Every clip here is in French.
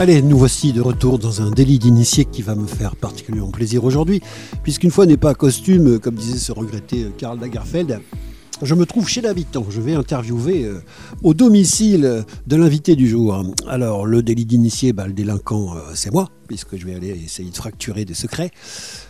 Allez, nous voici de retour dans un délit d'initié qui va me faire particulièrement plaisir aujourd'hui, puisqu'une fois n'est pas costume, comme disait ce regretté Karl Lagerfeld, je me trouve chez l'habitant. Je vais interviewer euh, au domicile de l'invité du jour. Alors, le délit d'initié, bah, le délinquant, euh, c'est moi, puisque je vais aller essayer de fracturer des secrets.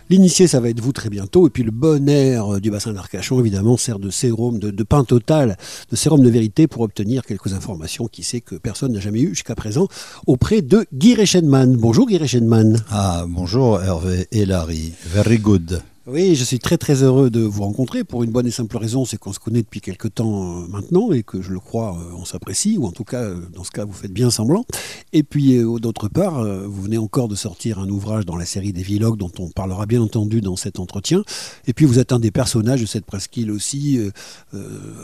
L'initié, ça va être vous très bientôt. Et puis le bon air euh, du bassin d'Arcachon, évidemment, sert de sérum, de, pain total, de sérum de vérité pour obtenir quelques informations qui sait que personne n'a jamais eu jusqu'à présent auprès de Guy Reichenmann. Bonjour Guy Reichenmann. Ah, bonjour Hervé et Larry. Very good. Oui, je suis très très heureux de vous rencontrer pour une bonne et simple raison, c'est qu'on se connaît depuis quelque temps euh, maintenant et que je le crois, euh, on s'apprécie, ou en tout cas, euh, dans ce cas, vous faites bien semblant. Et puis, d'autre part, vous venez encore de sortir un ouvrage dans la série des vlogs dont on parlera bien entendu dans cet entretien. Et puis, vous êtes un des personnages de cette presqu'île aussi,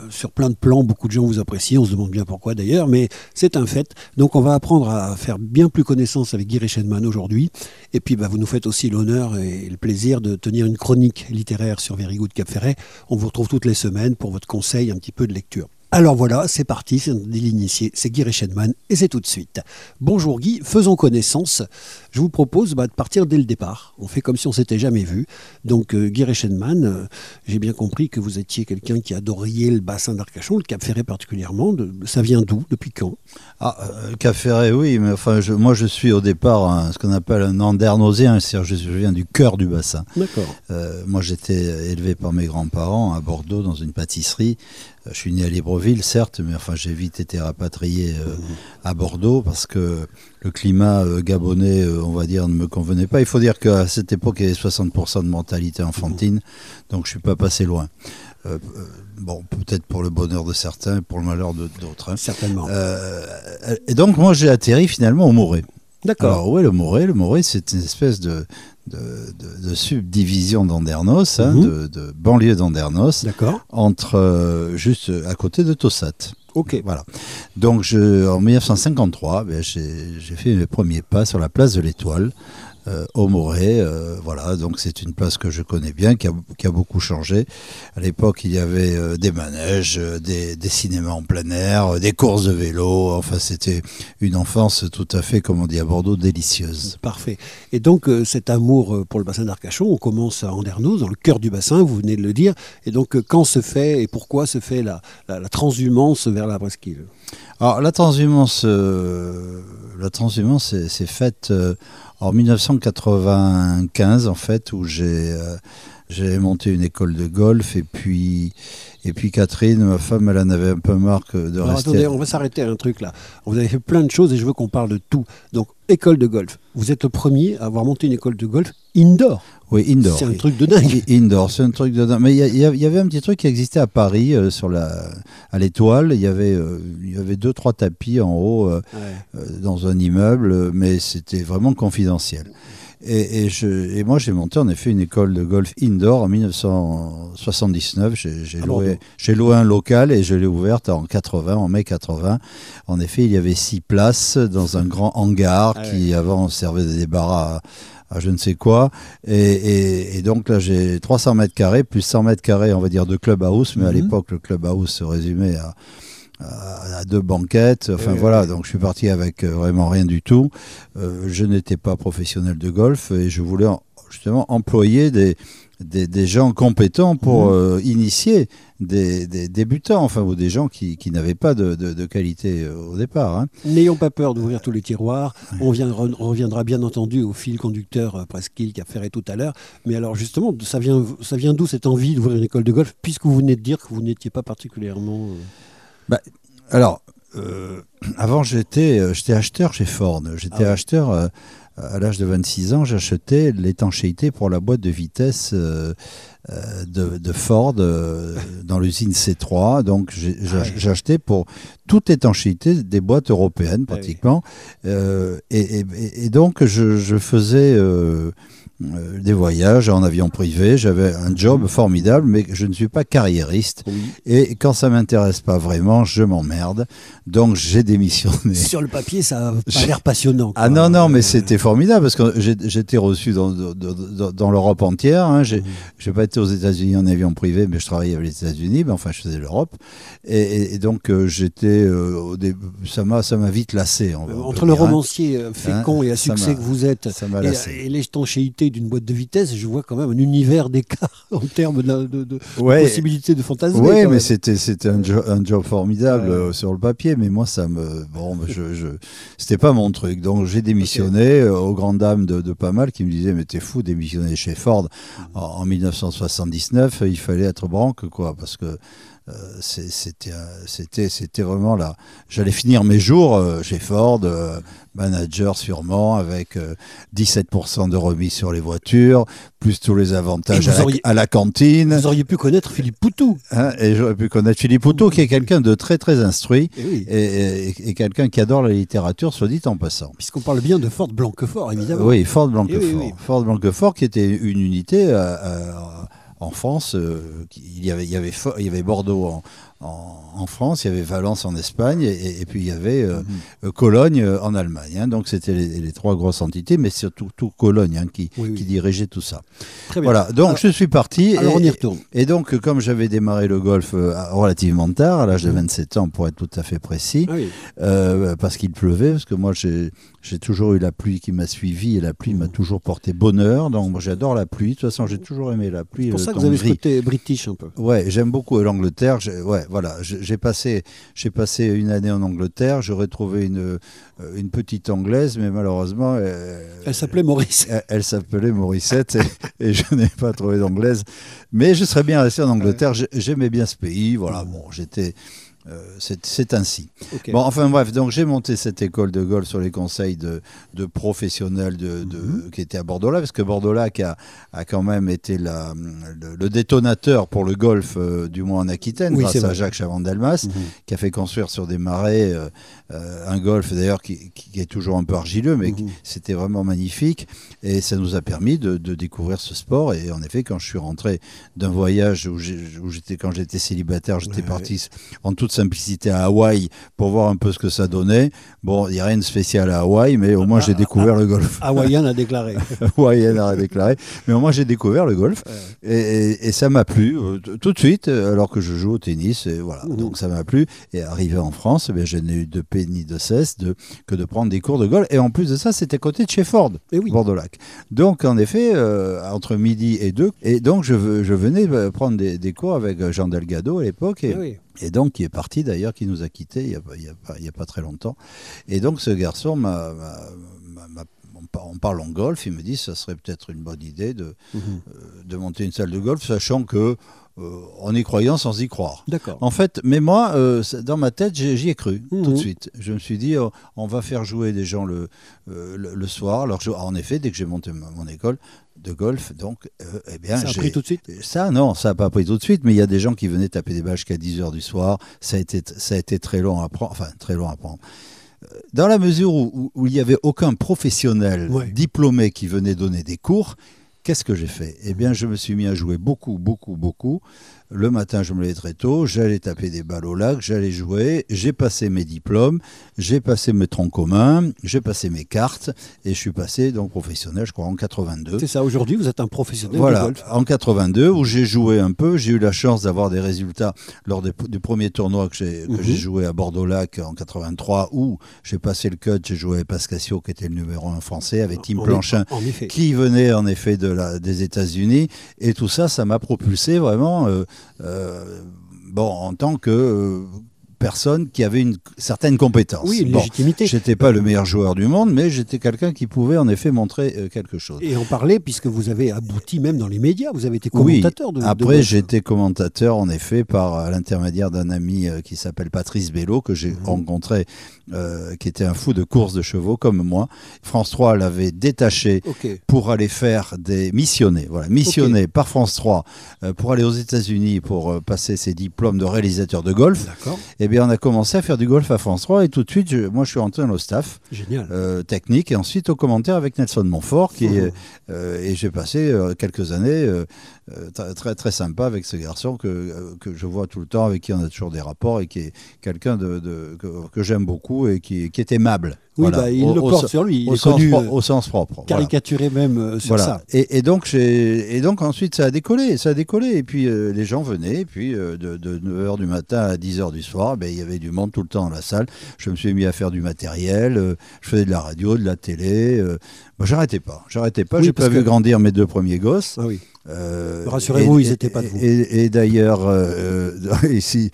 sur plein de plans, beaucoup de gens vous apprécient, on se demande bien pourquoi d'ailleurs, mais c'est un fait. Donc, on va apprendre à faire bien plus connaissance avec Guy Reichenmann aujourd'hui. Et puis, bah, vous nous faites aussi l'honneur et le plaisir de tenir une chronique littéraire sur Very Good Cap Ferret. On vous retrouve toutes les semaines pour votre conseil un petit peu de lecture. Alors voilà, c'est parti, c'est l'initié, c'est Guy Reichenmann et c'est tout de suite. Bonjour Guy, faisons connaissance. Je vous propose bah, de partir dès le départ. On fait comme si on s'était jamais vu. Donc euh, Guy euh, j'ai bien compris que vous étiez quelqu'un qui adoriez le bassin d'Arcachon, le Cap Ferret particulièrement. ça vient d'où Depuis quand? Ah, euh, Cap Ferret, oui, mais enfin, moi je suis au départ ce qu'on appelle un andernosien, c'est-à-dire je, viens du cœur du bassin. D'accord. moi j'étais élevé par mes grands-parents à Bordeaux dans une pâtisserie. Je suis né à Libreville, certes, mais enfin j'ai vite été rapatrié euh, mmh. à Bordeaux parce que le climat euh, gabonais, euh, on va dire, ne me convenait pas. Il faut dire qu'à cette époque, il y avait 60% de mentalité enfantine, donc je ne suis pas passé loin. bon, peut-être pour le bonheur de certains, pour le malheur d'autres. Hein. Certainement. et donc moi j'ai atterri finalement au Morée. D'accord. Alors ouais, le Morée, le Morée, c'est une espèce de, de, subdivision d'Andernos, hein, mhm. de, banlieue d'Andernos, entre euh, juste à côté de Tossat. Ok. Voilà. Donc je, en 1953, ben, j'ai fait mes premiers pas sur la place de l'Étoile au Moret. Euh, voilà, donc c'est une place que je connais bien, qui a, beaucoup changé. À l'époque, il y avait euh, des manèges, des, cinémas en plein air, des courses de vélo. Enfin, c'était une enfance tout à fait, comme on dit à Bordeaux, délicieuse. Parfait. Et donc, cet amour pour le bassin d'Arcachon, on commence à Andernos, dans le cœur du bassin, vous venez de le dire. Et donc, quand se fait et pourquoi se fait la, transhumance vers la presqu'île? Alors la transhumance, la transhumance, c'est faite en 1995, en fait, où j'ai j'ai monté une école de golf et puis et puis Catherine, ma femme, elle en avait un peu marre de rester. Attendez, on va s'arrêter à un truc là. Vous avez fait plein de choses et je veux qu'on parle de tout. Donc école de golf. Vous êtes le premier à avoir monté une école de golf indoor. Oui, indoor. C'est un truc de dingue. Indoor, c'est un truc de dingue. Mais il y, avait un petit truc qui existait à Paris, euh, sur la, à l'étoile. Il y avait, euh, il y avait deux, trois tapis en haut euh, dans un immeuble, mais c'était vraiment confidentiel. Et, je, et, moi, j'ai monté en effet une école de golf indoor en 1979. J'ai loué, loué, un local et je l'ai ouverte en 80, en mai 80. En effet, il y avait six places dans un grand hangar ah qui avant servait de débarras à, je ne sais quoi. Et, donc là, j'ai 300 mètres carrés, plus 100 mètres carrés, on va dire, de clubhouse. Mais à mhm. l'époque, le clubhouse se résumait à à deux banquettes. Enfin voilà, donc je suis parti avec euh, vraiment rien du tout. Euh, je n'étais pas professionnel de golf et je voulais justement employer des, des, gens compétents pour mhm. euh, initier des, débutants, enfin, ou des gens qui, qui n'avaient pas de, de, qualité au départ. Hein. N'ayons pas peur d'ouvrir tous les tiroirs. On, vient, reviendra bien entendu au fil conducteur presqu'île qu'a ferré tout à l'heure. Mais alors justement, ça vient, ça vient d'où cette envie d'ouvrir une école de golf, puisque vous venez de dire que vous n'étiez pas particulièrement... Bah, alors, euh, avant, j'étais, euh, j'étais acheteur chez Ford. J'étais ah acheteur euh, à l'âge de 26 ans. J'achetais l'étanchéité pour la boîte de vitesse de, Ford dans l'usine C3. Donc, ah j'achetais pour toute étanchéité des boîtes européennes, ah pratiquement. et, donc, je, faisais euh, des voyages en avion privé. J'avais un job formidable, mais je ne suis pas carriériste. Et quand ça m'intéresse pas vraiment, je m'emmerde. Donc j'ai démissionné. Sur le papier, ça a l'air passionnant. Ah non, non, mais c'était formidable parce que j'étais reçu dans, dans, dans l'Europe entière. Hein. J'ai n'ai pas été aux États-Unis en avion privé, mais je travaillais avec les États-Unis. Mais enfin, je faisais l'Europe. Et, donc j'étais, ça m'a, ça m'a vite lassé. Entre le romancier fécond et à succès que vous êtes et, et d'une boîte de vitesse, je vois quand même un univers d'écart en termes de, de, de possibilités de fantasme. Oui, mais c'était c'était un, un, job formidable euh, sur le papier, mais moi ça me bon, je, je c'était pas mon truc, donc j'ai démissionné euh, aux grandes dames de, pas mal qui me disaient mais t'es fou démissionner chez Ford. Mm. en, en 1979, il fallait être branque quoi, parce que c'était c'était c'était vraiment là. J'allais finir mes jours euh, chez Ford, euh, manager sûrement, avec 17% de remise sur les voitures, plus tous les avantages à, la, cantine. Vous auriez pu connaître Philippe Poutou. Hein, et j'aurais pu connaître Philippe Poutou, qui est quelqu'un de très très instruit eh et, quelqu'un qui adore la littérature, soit dit en passant. Puisqu'on parle bien de Ford Blanquefort, évidemment. Oui, Ford Blanquefort. Eh Ford Blanquefort, qui était une unité en France, euh, il, y avait, Bordeaux en, France, il y avait Valence en Espagne, et, puis il y avait euh, euh, Cologne en Allemagne. Hein. donc c'était les, trois grosses entités, mais surtout tout Cologne hein, qui, qui, dirigeait tout ça. Très bien. Voilà, donc je suis parti. Alors on y retourne. Et, donc, comme j'avais démarré le golf relativement tard, à l'âge de 27 mhm. ans pour être tout à fait précis, ah parce qu'il pleuvait, parce que moi j'ai toujours eu la pluie qui m'a suivi et la pluie m'a mmh. toujours porté bonheur. Donc j'adore la pluie. De toute façon, j'ai toujours aimé la pluie. C'est pour ça que vous avez côté british un peu. Ouais, j'aime beaucoup l'Angleterre. Ouais, voilà. J'ai passé, j'ai passé une année en Angleterre. J'ai retrouvé une, euh, une petite anglaise, mais malheureusement, euh, elle s'appelait Maurice. Elle, s'appelait Mauricette et, je n'ai pas trouvé d'anglaise. Mais je serais bien resté en Angleterre. J'aimais bien ce pays. Voilà. Bon, j'étais c'est ainsi. Bon, enfin bref, donc j'ai monté cette école de golf sur les conseils de, professionnels de, mhm. qui étaient à Bordeaux-Lac, parce que Bordeaux-Lac a, a, quand même été la, le, détonateur pour le golf, euh, du moins en Aquitaine, grâce à Jacques Chavandelmas, mhm. qui a fait construire sur des marais euh, un golf d'ailleurs qui, est toujours un peu argileux, mais mhm. c'était vraiment magnifique. Et ça nous a permis de, découvrir ce sport. Et en effet, quand je suis rentré d'un voyage où j'étais, quand j'étais célibataire, j'étais parti en toute simplicité à Hawaï pour voir un peu ce que ça donnait. Bon, il n'y a rien de spécial à Hawaï, mais au moins j'ai ah, découvert ah, le golf. Hawaïen a déclaré. Hawaïen a déclaré. Mais au moins j'ai découvert le golf. Et, ça m'a plu euh, tout de suite, alors que je joue au tennis. Et voilà. Mmh. Donc ça m'a plu. Et arrivé en France, eh je n'ai eu de paix ni de cesse de, que de prendre des cours de golf. Et en plus de ça, c'était côté de chez Ford, et eh oui. Bordeaux-Lac. Donc en effet, euh, entre midi et deux. Et donc je, je venais euh, prendre des, des, cours avec Jean Delgado à l'époque. Et, eh et donc, qui est parti d'ailleurs, qui nous a quittés il n'y a, a, a, pas très longtemps. Et donc, ce garçon m'a on parle en golf, il me dit que ça serait peut-être une bonne idée de, mhm. euh, de monter une salle de golf, sachant que euh, en y croyant sans y croire. D'accord. En fait, mais moi, euh, dans ma tête, j'y ai cru tout de mhm. suite. Je me suis dit, oh, on va faire jouer des gens le, le, soir. Alors, en effet, dès que j'ai monté mon école, de golf. Donc, eh bien, ça a pris tout de suite Ça, non, ça n'a pas pris tout de suite, mais il y a des gens qui venaient taper des balles jusqu'à 10h du soir. Ça a, été, ça a été très long à prendre. Enfin, très long à prendre dans la mesure où, il n'y avait aucun professionnel diplômé qui venait donner des cours, qu'est-ce que j'ai fait? Eh bien, je me suis mis à jouer beaucoup, beaucoup, beaucoup. Le matin, je me levais très tôt, j'allais taper des balles au lac, j'allais jouer, j'ai passé mes diplômes, j'ai passé mes troncs communs, j'ai passé mes cartes et je suis passé donc professionnel, je crois, en 82. C'est ça, aujourd'hui, vous êtes un professionnel voilà, de golf. en 82, où j'ai joué un peu, j'ai eu la chance d'avoir des résultats lors du premier tournoi que j'ai mhm. joué à Bordeaux-Lac en 83, où j'ai passé le cut, j'ai joué avec Pascasio, qui était le numéro 1 français, avec Tim Planchin, qui venait en effet de la, des États-Unis, et tout ça, ça m'a propulsé vraiment. Euh, bon, en tant que euh, personne qui avait une certaine compétence. Oui, une légitimité. J'étais pas le meilleur joueur du monde, mais j'étais quelqu'un qui pouvait en effet montrer euh, quelque chose. Et en parler, puisque vous avez abouti même dans les médias, vous avez été commentateur oui, Après, j'ai été commentateur en effet par l'intermédiaire d'un ami qui s'appelle Patrice Bello, que j'ai mhm. rencontré euh, qui était un fou de course de chevaux comme moi. France 3 l'avait détaché pour aller faire des missionnés, voilà, missionné par France 3 euh, pour aller aux États-Unis pour euh, passer ses diplômes de réalisateur de golf. Et eh bien, on a commencé à faire du golf à France 3 et tout de suite, moi, je suis rentré dans le staff euh, technique et ensuite au commentaire avec Nelson Montfort qui est, euh, et j'ai passé quelques années très très sympa avec ce garçon que, que je vois tout le temps, avec qui on a toujours des rapports et qui est quelqu'un de, que, j'aime beaucoup et qui, qui est aimable. Oui, bah, il le porte sur lui. Il au, est sens connu, au, sens propre. Caricaturé même euh, sur ça. Et, donc, et donc ensuite, ça a décollé. Ça a décollé. Et puis, euh, les gens venaient. Et puis, euh, de, 9h du matin à 10h du soir, ben, il y avait du monde tout le temps dans la salle. Je me suis mis à faire du matériel. je faisais de la radio, de la télé. J'arrêtais pas. J'arrêtais pas. J'ai pas vu grandir mes deux premiers gosses. Ah oui. Rassurez-vous, ils n'étaient pas de vous. Et, d'ailleurs, ici.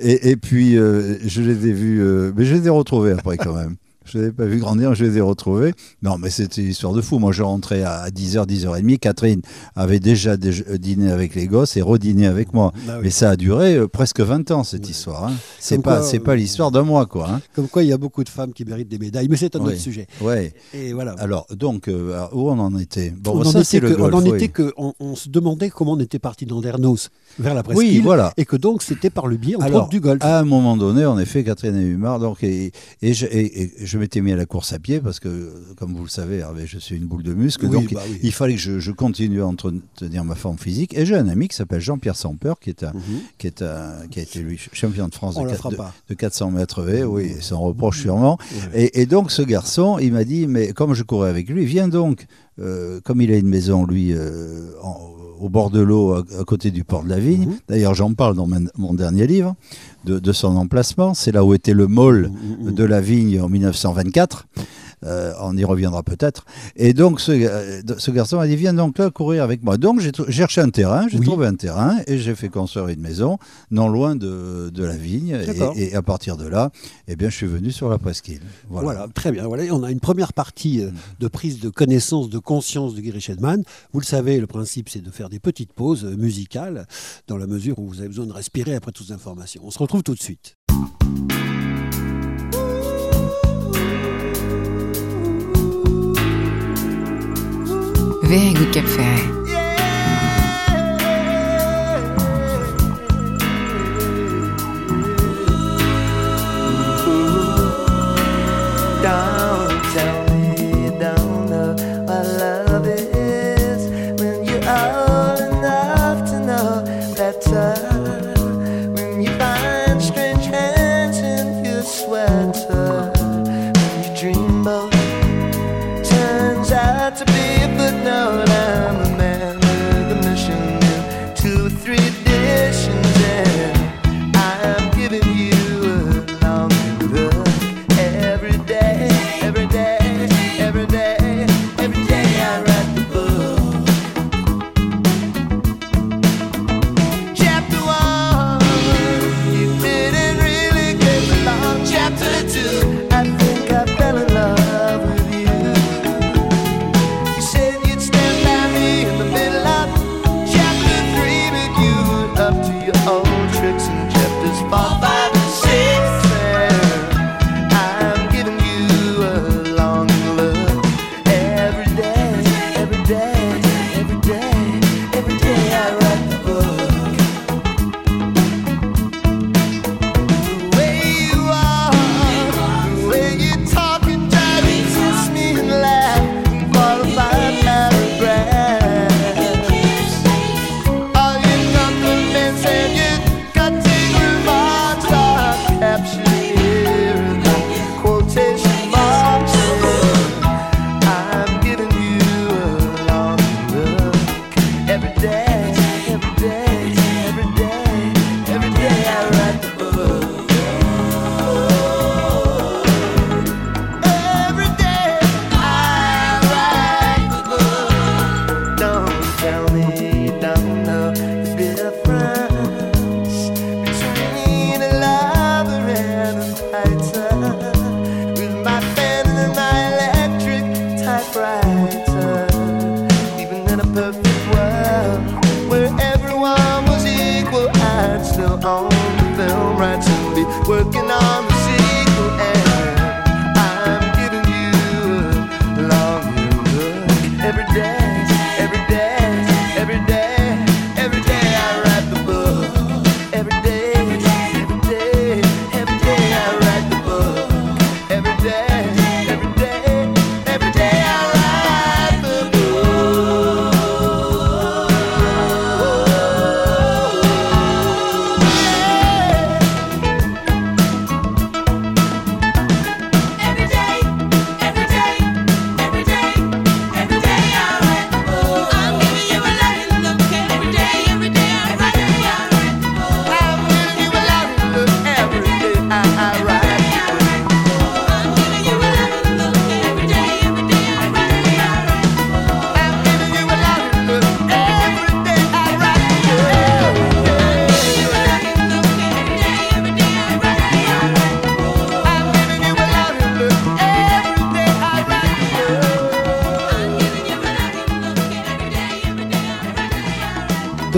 Et, puis, je les ai vus. mais je les ai retrouvés après quand même. Je ne les ai pas vu grandir, je les ai retrouvés. Non, mais c'était une histoire de fou. Moi, je rentrais à 10h, 10h30. Catherine avait déjà euh, dîné avec les gosses et redîné avec moi. Bah mais ça a duré euh, presque 20 ans, cette histoire. Hein. C'est pas, c'est pas l'histoire d'un mois, quoi. Hein. Comme quoi, il y a beaucoup de femmes qui méritent des médailles. Mais c'est un autre sujet. Ouais. Et voilà. Alors, donc, euh, où on en était? Bon, on ça, On en était on se demandait comment on était parti dans l'Ernos vers la presqu'île. Oui, voilà. Et que donc, c'était par le biais, entre du golf. À un moment donné, en effet, Catherine a eu marre. Donc, et, et, je, je m'étais mis à la course à pied parce que, comme vous le savez, Hervé, je suis une boule de muscle. donc, bah il fallait que je, continue à entretenir ma forme physique. Et j'ai un ami qui s'appelle Jean-Pierre Sampeur, qui, est un, mhm. qui, est un, qui a été lui, champion de France de, 400 mètres V, oui, sans reproche sûrement. Et, donc, ce garçon, il m'a dit, mais comme je courais avec lui, viens donc, euh, comme il a une maison, lui, euh, au bord de l'eau, à, côté du port de la Vigne. Mhm. D'ailleurs, j'en parle dans mon dernier livre de, son emplacement. C'est là où était le môle mmh, mmh. de la vigne en 1924. Euh, on y reviendra peut-être. Et donc, ce, euh, ce, garçon a dit Viens donc là courir avec moi. Donc, j'ai cherché un terrain, j'ai trouvé un terrain et j'ai fait construire une maison non loin de, de la vigne. Et, à partir de là, eh bien, je suis venu sur la presqu'île. Voilà. très bien. Voilà, on a une première partie euh, de prise de connaissance, de conscience de Gary Shedman. Vous le savez, le principe, c'est de faire des petites pauses musicales dans la mesure où vous avez besoin de respirer après toutes ces informations. On se retrouve tout de suite. Very good café.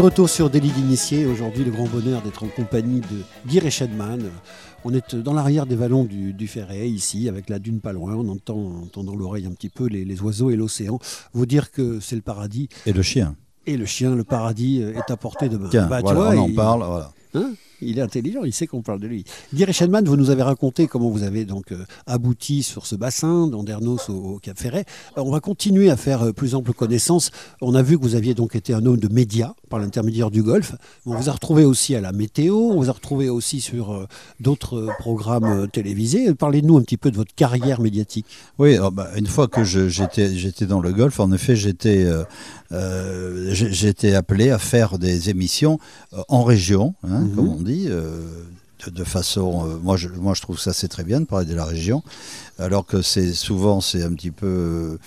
Retour sur Délit d'initié, aujourd'hui le grand bonheur d'être en compagnie de Guy Reschedman. On est dans l'arrière des vallons du, du, Ferret, ici, avec la dune pas loin. On entend, entend dans l'oreille un petit peu les, les oiseaux et l'océan. Vous dire que c'est le paradis. Et le chien. Et le chien, le paradis est à portée de main. Tiens, Bah, tu voilà, vois, on en il- parle. Voilà. Hein? Il est intelligent, il sait qu'on parle de lui. Guy Reschelman, vous nous avez raconté comment vous avez donc euh, abouti sur ce bassin d'Andernos au, Cap Ferret. Euh, on va continuer à faire euh, plus ample connaissance. On a vu que vous aviez donc été un homme de médias par l'intermédiaire du golf. On vous a retrouvé aussi à la météo, on vous a retrouvé aussi sur d'autres programmes télévisés. Parlez-nous un petit peu de votre carrière médiatique. Oui, alors, bah, une fois que j'étais dans le golf, en effet, j'étais euh, j'ai- j'étais appelé à faire des émissions euh, en région, hein, Mhm. comme on dit. euh, de, de façon, euh, moi, je, moi je trouve ça c'est très bien de parler de la région, alors que c'est souvent c'est un petit peu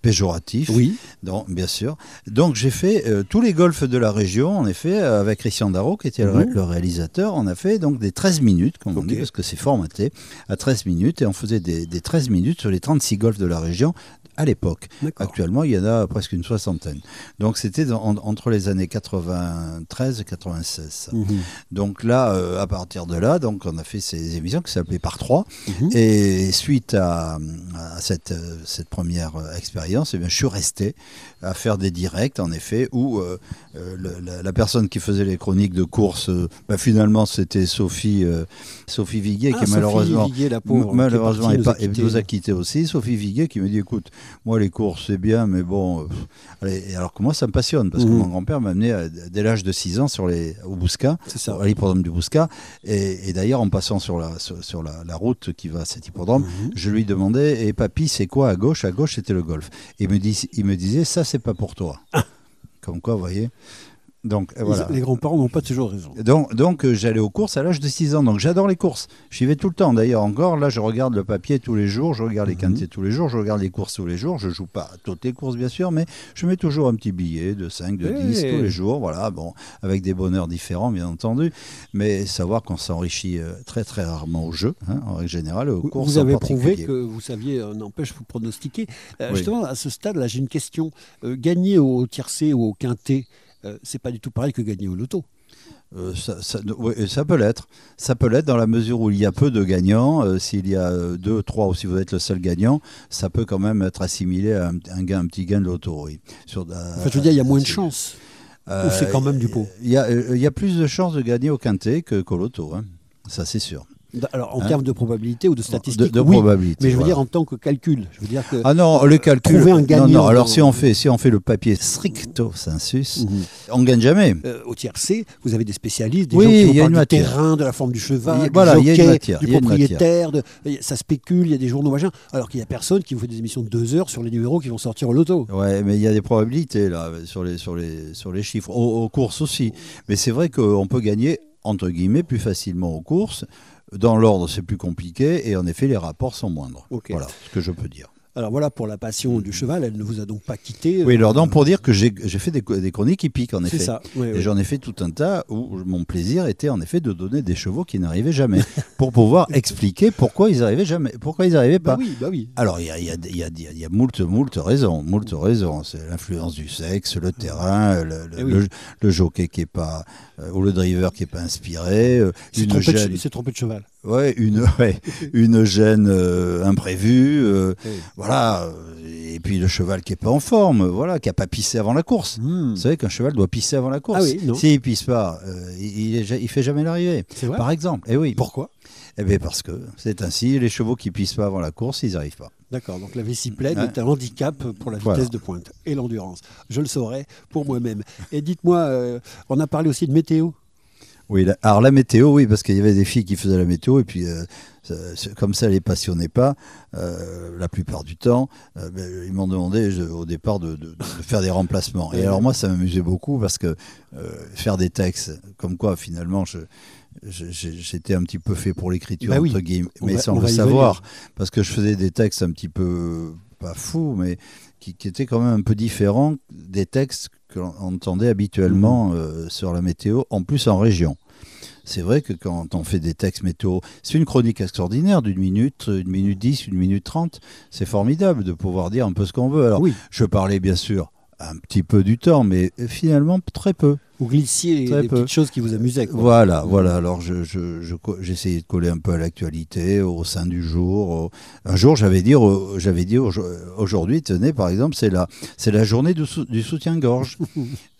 péjoratif. Oui. Donc, bien sûr. Donc j'ai fait euh, tous les golfs de la région, en effet, avec Christian Darro, qui était le Mhm. le, réalisateur. On a fait donc des 13 minutes, comme on dit, parce que c'est formaté à 13 minutes, et on faisait des, des 13 minutes sur les 36 golfs de la région à l'époque. Actuellement, il y en a presque une soixantaine. Donc c'était en- entre les années 93 et 96. ça. Mhm. Donc là, euh, à partir de là, donc on a fait ces émissions qui s'appelaient Par 3. Mhm. Et suite à, à cette, euh, cette première euh, expérience, eh bien, je suis resté à faire des directs, en effet, où euh, le- la, la personne qui faisait les chroniques de course, euh, bah, finalement, c'était Sophie, Sophie Viguier, Ah, qui Sophie malheureusement, Viguier, la pauvre, m- malheureusement qui est est partie, pas- nous a nous quittés aussi. Sophie Viguier qui me dit, écoute, moi les courses c'est bien, mais bon, euh, pff, allez, et alors que moi ça me passionne, parce que Mhm. mon grand-père m'a amené à- dès l'âge de 6 ans sur les, au C'est ça. à l'hippodrome du Bouscat, et, et d'ailleurs en passant sur la, sur, sur la, la route qui va à cet hippodrome, Mhm. je lui demandais, et papy, c'est quoi à gauche? À gauche, c'était le golf. Et il me, dis- il me disait, ça, c'est pas pour toi. Comme quoi, vous voyez Donc, euh, voilà. Les, grands-parents n'ont pas toujours raison. Donc, donc euh, j'allais aux courses à l'âge de 6 ans. Donc, j'adore les courses. J'y vais tout le temps. D'ailleurs, encore, là, je regarde le papier tous les jours. Je regarde les Mhm. quintiers tous les jours. Je regarde les courses tous les jours. Je joue pas à toutes les courses, bien sûr, mais je mets toujours un petit billet de 5, de Ouais. 10 tous les jours. Voilà, bon, avec des bonheurs différents, bien entendu. Mais savoir qu'on s'enrichit euh, très, très rarement au jeu, hein, en règle générale, aux Vous, courses vous en avez prouvé que vous saviez, euh, n'empêche, vous pronostiquer. Oui. Justement, à ce stade-là, j'ai une question. Gagner au tiercé ou au quintet, euh, c'est pas du tout pareil que gagner au loto. Euh, ça, ça- oui, ça peut l'être. Ça peut l'être dans la mesure où il y a peu de gagnants. Euh, S'il y a deux, trois, ou si vous êtes le seul gagnant, ça peut quand même être assimilé à un, un gain, un petit gain de l'auto. Oui. Sur, Enfin, je veux dire, il y a moins de chances. C'est quand même du pot Il y, a, il y a plus de chances de gagner au quintet que- qu'au loto. hein. Ça, c'est sûr. Alors, en Hein termes de probabilité ou de statistiques, De, de oui. probabilité. Mais je veux voilà. dire en tant que calcul. Je veux dire que. Ah non, le calcul. Trouver un non, gagnant non, alors dans- si on fait, si on fait le papier stricto sensus, Mhm. on gagne jamais. Euh, au tiercé, vous avez des spécialistes, des Oui, gens qui y a parlent une du matière. terrain, de la forme du cheval, y du voilà, il y a une matière, du il y a une propriétaire. de- ça spécule, il y a des journaux machin. Alors qu'il y a personne qui vous fait des émissions de deux heures sur les numéros qui vont sortir au loto. Ouais, mais il y a des probabilités là sur les sur les sur les chiffres aux, aux courses aussi. Mais c'est vrai qu'on peut gagner entre guillemets plus facilement aux courses. Dans l'ordre, c'est plus compliqué et en effet, les rapports sont moindres. Voilà ce que je peux dire. Alors voilà pour la passion du cheval, elle ne vous a donc pas quitté. Oui, euh, alors donc pour dire que j'ai fait des, des chroniques hippiques en C'est effet. ça. ouais, Et j'en ai fait tout un tas où mon plaisir était en effet de donner des chevaux qui n'arrivaient jamais pour pouvoir expliquer pourquoi ils arrivaient jamais, pourquoi ils n'arrivaient Bah pas. oui, bah oui. Alors, il y a, y a- y a- y moult, moult raisons. Moult raisons. C'est l'influence du sexe, le terrain, le, le, Eh oui. le- le jockey qui est pas, euh, ou le driver qui est pas inspiré, euh, C'est une trompé, de gêne, c'est trompé de cheval. ouais, une, ouais, une gêne euh, imprévue, euh, Oui. Voilà. euh, Et puis le cheval qui est pas en forme, voilà, qui a pas pissé avant la course. Hmm. Vous savez qu'un cheval doit pisser avant la course. Ah oui. S'il pisse pas, euh, il, est il fait jamais l'arrivée. Par exemple. Et oui. Pourquoi? Eh bien parce que c'est ainsi. Les chevaux qui pissent pas avant la course, ils n'arrivent pas. D'accord, donc la vessie pleine Ouais. est un handicap pour la vitesse Voilà. de pointe et l'endurance. Je le saurais pour moi-même. Et dites-moi, euh, on a parlé aussi de météo. Oui, la- alors la météo, oui, parce qu'il y avait des filles qui faisaient la météo, et puis euh, comme ça, les passionnaient pas, euh, la plupart du temps, euh, ben, ils m'ont demandé je- au départ de, de- de faire des remplacements. Et alors moi, ça m'amusait beaucoup, parce que faire des textes, comme quoi finalement, je, j'étais un petit peu fait pour l'écriture, Bah oui. entre guillemets, mais va- sans le savoir, parce que je faisais des textes un petit peu, pas fous, mais qui, qui étaient quand même un peu différents des textes que l'on entendait habituellement euh, sur la météo, en plus en région. C'est vrai que quand on fait des textes météo, c'est une chronique extraordinaire d'une minute, une minute dix, une minute trente. C'est formidable de pouvoir dire un peu ce qu'on veut. Alors, Oui. je parlais bien sûr un petit peu du temps, mais finalement très peu. Vous glissiez Très les peu. petites choses qui vous amusaient. quoi. Voilà, voilà. Alors je, je, je co- j'essayais de coller un peu à l'actualité, au sein du jour. Un jour, j'avais dit, j'avais dit au- aujourd'hui, tenez, par exemple, c'est la, c'est la journée du, sou- du soutien-gorge.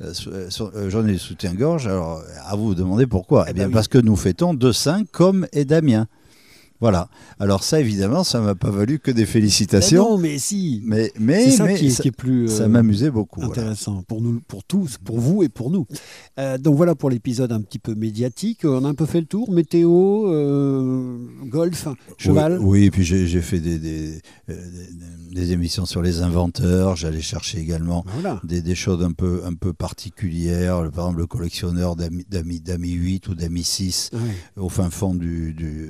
Euh, euh, euh, journée du soutien-gorge. Alors, à vous demander pourquoi Eh Eh bien, ben oui. parce que nous fêtons deux saints, comme et Damien. Voilà. Alors ça, évidemment, ça m'a pas valu que des Ben félicitations. non, mais si. mais mais, C'est ça mais qui est, ça, qui est plus. ça euh, m'amusait beaucoup. voilà. Intéressant pour nous, pour tous, pour vous et pour nous. Euh, donc voilà pour l'épisode un petit peu médiatique. On a un peu fait le tour. Météo, euh, golf, cheval. Oui, oui, et puis j'ai fait des, des, euh, émissions sur les inventeurs. J'allais chercher également Ben Voilà. des, des choses un peu, un peu particulières. Par exemple, le collectionneur d'Ami d'Ami- d'Ami 8 ou d'Ami 6 Ouais. au fin fond du, du,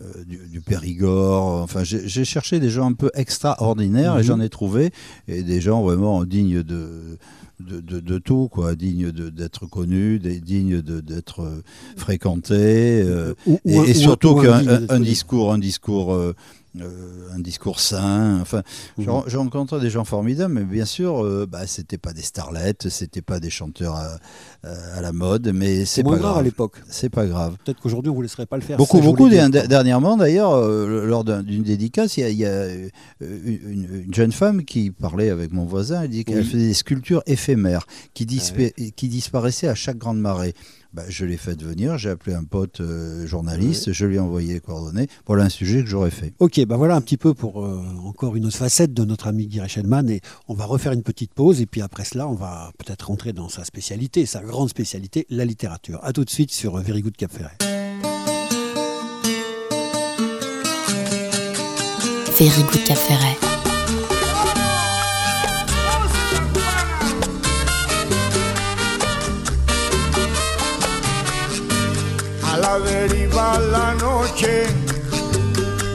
euh, du, du Périgord. Enfin, j'ai cherché des gens un peu extraordinaires et Mhm. j'en ai trouvé. Et des gens vraiment dignes de. De, de, de tout, quoi, dignes d'être connus, des- dignes d'être fréquentés. euh, Ou- ou et, surtout ou un qu'un discours, un discours, euh, euh, un discours sain. Enfin, ren- j'ai rencontré des gens formidables, mais bien sûr, euh, bah, c'était pas des starlettes, c'était pas des chanteurs à, à la mode, mais c'est pas grave à l'époque. C'est pas grave. Peut-être qu'aujourd'hui on vous laisserait pas le faire. Beaucoup, beaucoup. Dernièrement, d'ailleurs, euh, lors d'un- d'une dédicace, il y a, il y a, euh, une, une jeune femme qui parlait avec mon voisin. Elle dit qu'elle Oui. faisait des sculptures éphémères qui, dispa- Ah qui disparaissaient à chaque grande marée. Bah, je l'ai fait venir. J'ai appelé un pote euh, journaliste. Je lui ai envoyé les coordonnées. Voilà un sujet que j'aurais fait. Ok, ben voilà un petit peu pour euh, encore une autre facette de notre ami Guy Reichelmann et on va refaire une petite pause et puis après cela on va peut-être rentrer dans sa spécialité, sa grande spécialité, la littérature. A tout de suite sur Very Good Cap Ferret. Very Good Cap Ferret. A la deriva la noche,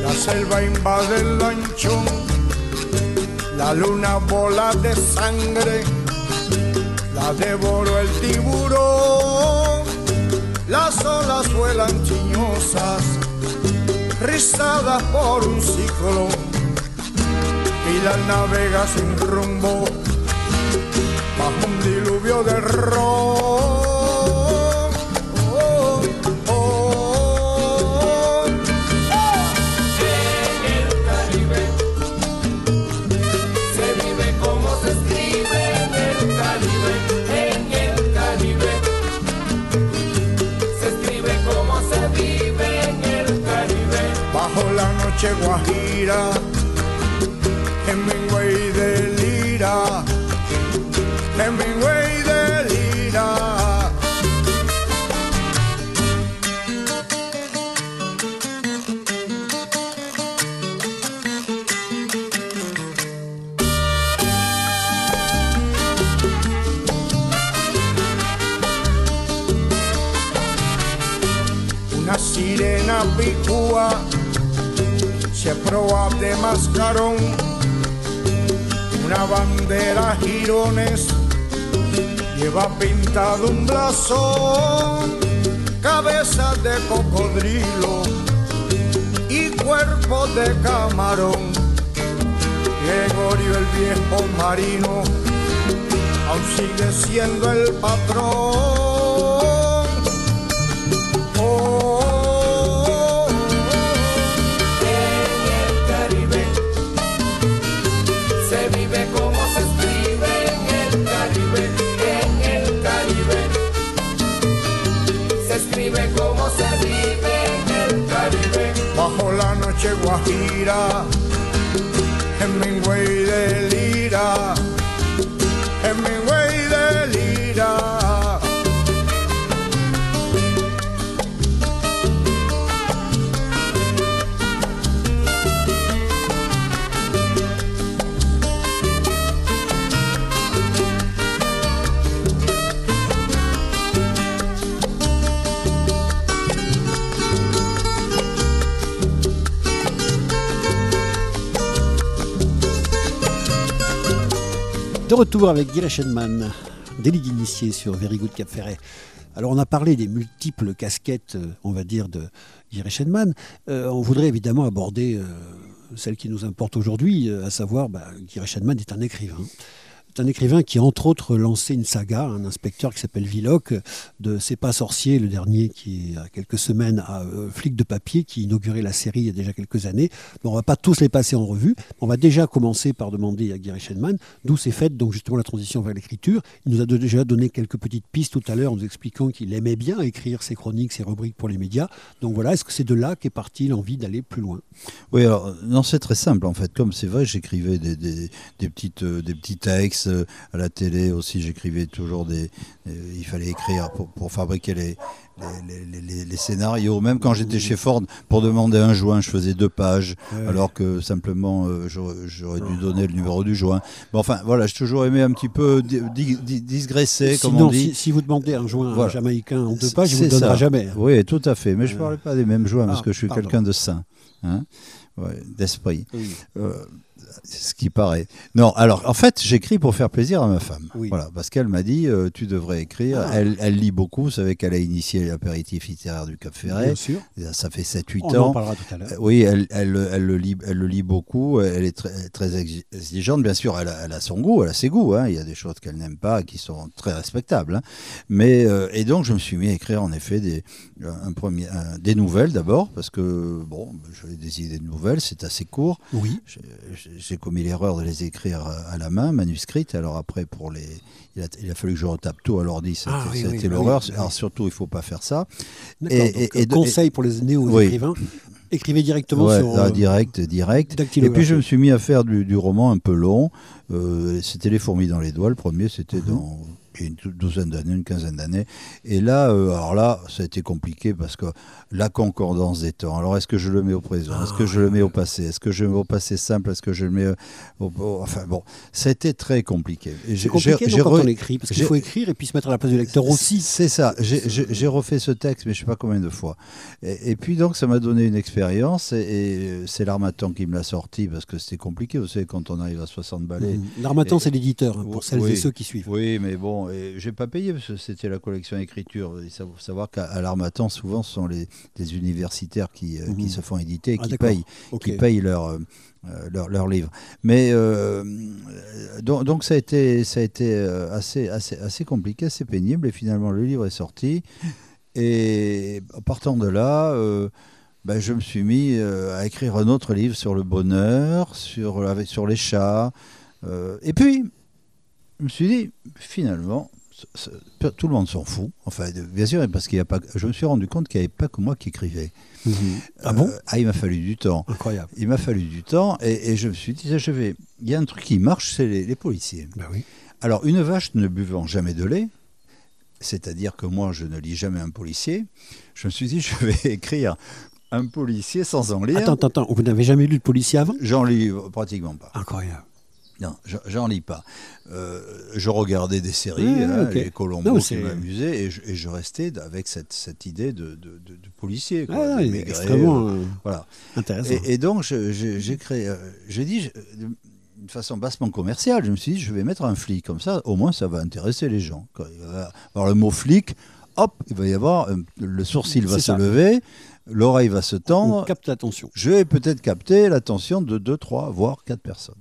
la selva invade el lanchón, la luna bola de sangre, la devoró el tiburón, las olas vuelan chiñosas, rizadas por un ciclón, y la navega sin rumbo, bajo un diluvio de ron. Noche guajira, Hemingway de lira, Hemingway de lira. Una sirena picúa se proba de mascarón, una bandera girones lleva pintado un blasón, cabeza de cocodrilo y cuerpo de camarón. Gregorio el viejo marino aún sigue siendo el patrón. Guajira, Hemingway de retour avec Guy Reichenmann, délit d'initié sur Very Good Cap Ferret. Alors on a parlé des multiples casquettes, euh, on va dire, de Guy Reichenmann. Euh, on voudrait évidemment aborder euh, celle qui nous importe aujourd'hui, à savoir, bah, Guy est un écrivain. C'est un écrivain qui, entre autres, lancé une saga, un inspecteur qui s'appelle Villoc, de C'est pas sorcier, le dernier qui il y a quelques semaines, à euh, Flic de papier, qui inaugurait la série il y a déjà quelques années. Mais on va pas tous les passer en revue. On va déjà commencer par demander à Gary Shenman d'où s'est faite donc justement la transition vers l'écriture. Il nous a déjà donné quelques petites pistes tout à l'heure en nous expliquant qu'il aimait bien écrire ses chroniques, ses rubriques pour les médias. Donc voilà, est-ce que c'est de là qu'est partie l'envie d'aller plus loin? Oui, alors, non, c'est très simple en fait. Comme c'est vrai, j'écrivais des, des, des petites, euh, des petits textes euh, à la télé aussi. J'écrivais toujours des. euh, il fallait écrire pour, pour fabriquer les, les, les- les- les scénarios. Même quand j'étais chez Ford, pour demander un joint, je faisais deux pages, Ouais. alors que simplement euh, j'aurais dû donner le numéro du joint. Bon, enfin, voilà, j'ai toujours aimé un petit peu di- di- di- digresser, comme Sinon, on dit. si, si vous demandez un joint un. Jamaïcain en deux pages, il ne vous donnera ça. jamais. Oui, tout à fait. Mais je ne Euh, parlais pas des mêmes joints parce ah, que je suis quelqu'un de sain, hein Ouais, d'esprit. Oui. Euh, ce qui paraît. Non, alors en fait, j'écris pour faire plaisir à ma femme. Oui. Voilà, parce qu'elle m'a dit euh, tu devrais écrire. Ah. Elle, elle lit beaucoup. Vous savez qu'elle a initié l'apéritif littéraire du Cap Ferret. Bien sûr. Ça fait 7-8 On en ans. parlera tout à l'heure. Euh, Oui, elle, elle, elle le lit, elle le lit beaucoup. Elle est très, très exi- exigeante. Bien sûr, elle a, elle a son goût, elle a ses goûts. hein. Il y a des choses qu'elle n'aime pas qui sont très respectables. hein. Mais euh, et donc, je me suis mis à écrire en effet des, un premier, un- des nouvelles d'abord parce que bon, j'avais des idées de nouvelles. C'est assez court. Oui. J'ai commis l'erreur de les écrire à la main, manuscrites. Alors après, pour les, il a, il a fallu que je retape tout à l'ordi. Ça a Ah été- oui, ça a oui, été l'horreur. oui. Alors surtout, il faut pas faire ça. D'accord. Et- Donc, et- et de- conseil pour les néo-écrivains, écrivez directement Ouais, sur euh, direct, direct. Et puis je me suis mis à faire du, du roman un peu long. Euh, c'était Les fourmis dans les doigts. Le premier, c'était Mhm. dans une dou- douzaine d'années, une quinzaine d'années. Et là, euh, alors là, ça a été compliqué parce que la concordance des temps. Alors, est-ce que je le mets au présent? Est-ce que je le mets au passé? Est-ce que je le mets au passé simple? Est-ce que je le mets au, au- Enfin bon, ça a été très compliqué. C'est compliqué quand re- on écrit, parce qu'il faut écrire et puis se mettre à la place du lecteur aussi. c'est ça. J'ai- refait ce texte, mais je ne sais pas combien de fois. Et, et puis donc, ça m'a donné une expérience. Et, et c'est l'Armatan qui me l'a sorti parce que c'était compliqué. Vous savez, quand on arrive à 60 balais. Mhm. L'Armatan, c'est l'éditeur, pour celles Oui. et ceux qui suivent. Oui, mais bon, et j'ai pas payé parce que c'était la collection écriture. Il faut savoir qu'à l'Armatan, souvent, ce sont les, des universitaires qui, euh, qui Mhm. se font éditer et Ah, qui payent Ok. qui payent leur, euh, euh, leur, leur livre. Mais euh, donc, donc ça a été, ça a été assez, assez, assez compliqué, assez pénible. Et finalement, le livre est sorti. Et partant de là, euh, ben, je me suis mis à écrire un autre livre sur le bonheur, sur, sur les chats. Et puis, je me suis dit, finalement, tout le monde s'en fout. Enfin, bien sûr, parce qu'il y a pas. Je me suis rendu compte qu'il n'y avait pas que moi qui écrivais. Mhm. Ah bon? Euh, Ah, il m'a fallu du temps. Incroyable. Il m'a fallu du temps et, et je me suis dit, je vais. Il y a un truc qui marche, c'est les, les policiers. Bah oui. Alors, une vache ne buvant jamais de lait, c'est-à-dire que moi, je ne lis jamais un policier, je me suis dit, je vais écrire un policier sans en lire. Attends, attends, attends. Vous n'avez jamais lu de policier avant? J'en lis pratiquement pas. Incroyable. Non, je- j'en lis pas. Euh, je regardais des séries, Ouais, hein, les Colombo Non, qui m'amusaient, et je, et je restais avec cette, cette idée de, de, de- de policier. quoi, Ah, de maigret, extrêmement euh, euh, voilà. intéressant. Et, et donc, j'ai créé, j'ai dit, d'une façon bassement commerciale, je me suis dit, je vais mettre un flic, comme ça, au moins, ça va intéresser les gens. Quand il va avoir le mot flic, hop, il va y avoir, le sourcil va se ça. lever, l'oreille va se On tendre, capte l'attention. je vais peut-être capter l'attention de 2, 3, voire 4 personnes.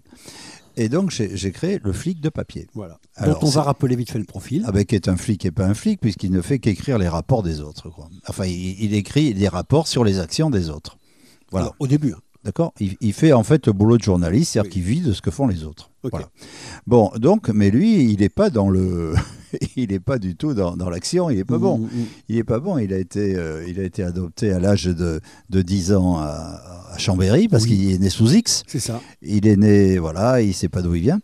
Et donc, j'ai créé le flic de papier. Voilà. Alors, dont on va rappeler vite fait le profil. Avec qui est un flic et pas un flic, puisqu'il ne fait qu'écrire les rapports des autres. quoi. Enfin, il, il écrit des rapports sur les actions des autres. Voilà. Alors, au début. hein. D'accord? Il, il fait en fait le boulot de journaliste, c'est-à-dire Oui. qu'il vit de ce que font les autres. Voilà. Bon, donc, mais lui, il n'est pas dans le. il n'est pas du tout dans, dans l'action, il n'est pas bon. Mhm, mhm. Il n'est pas bon, il a été, euh, il a été adopté à l'âge de, de 10 ans à, à Chambéry, parce Oui. qu'il est né sous X. C'est ça. Il est né, voilà, il ne sait pas d'où il vient.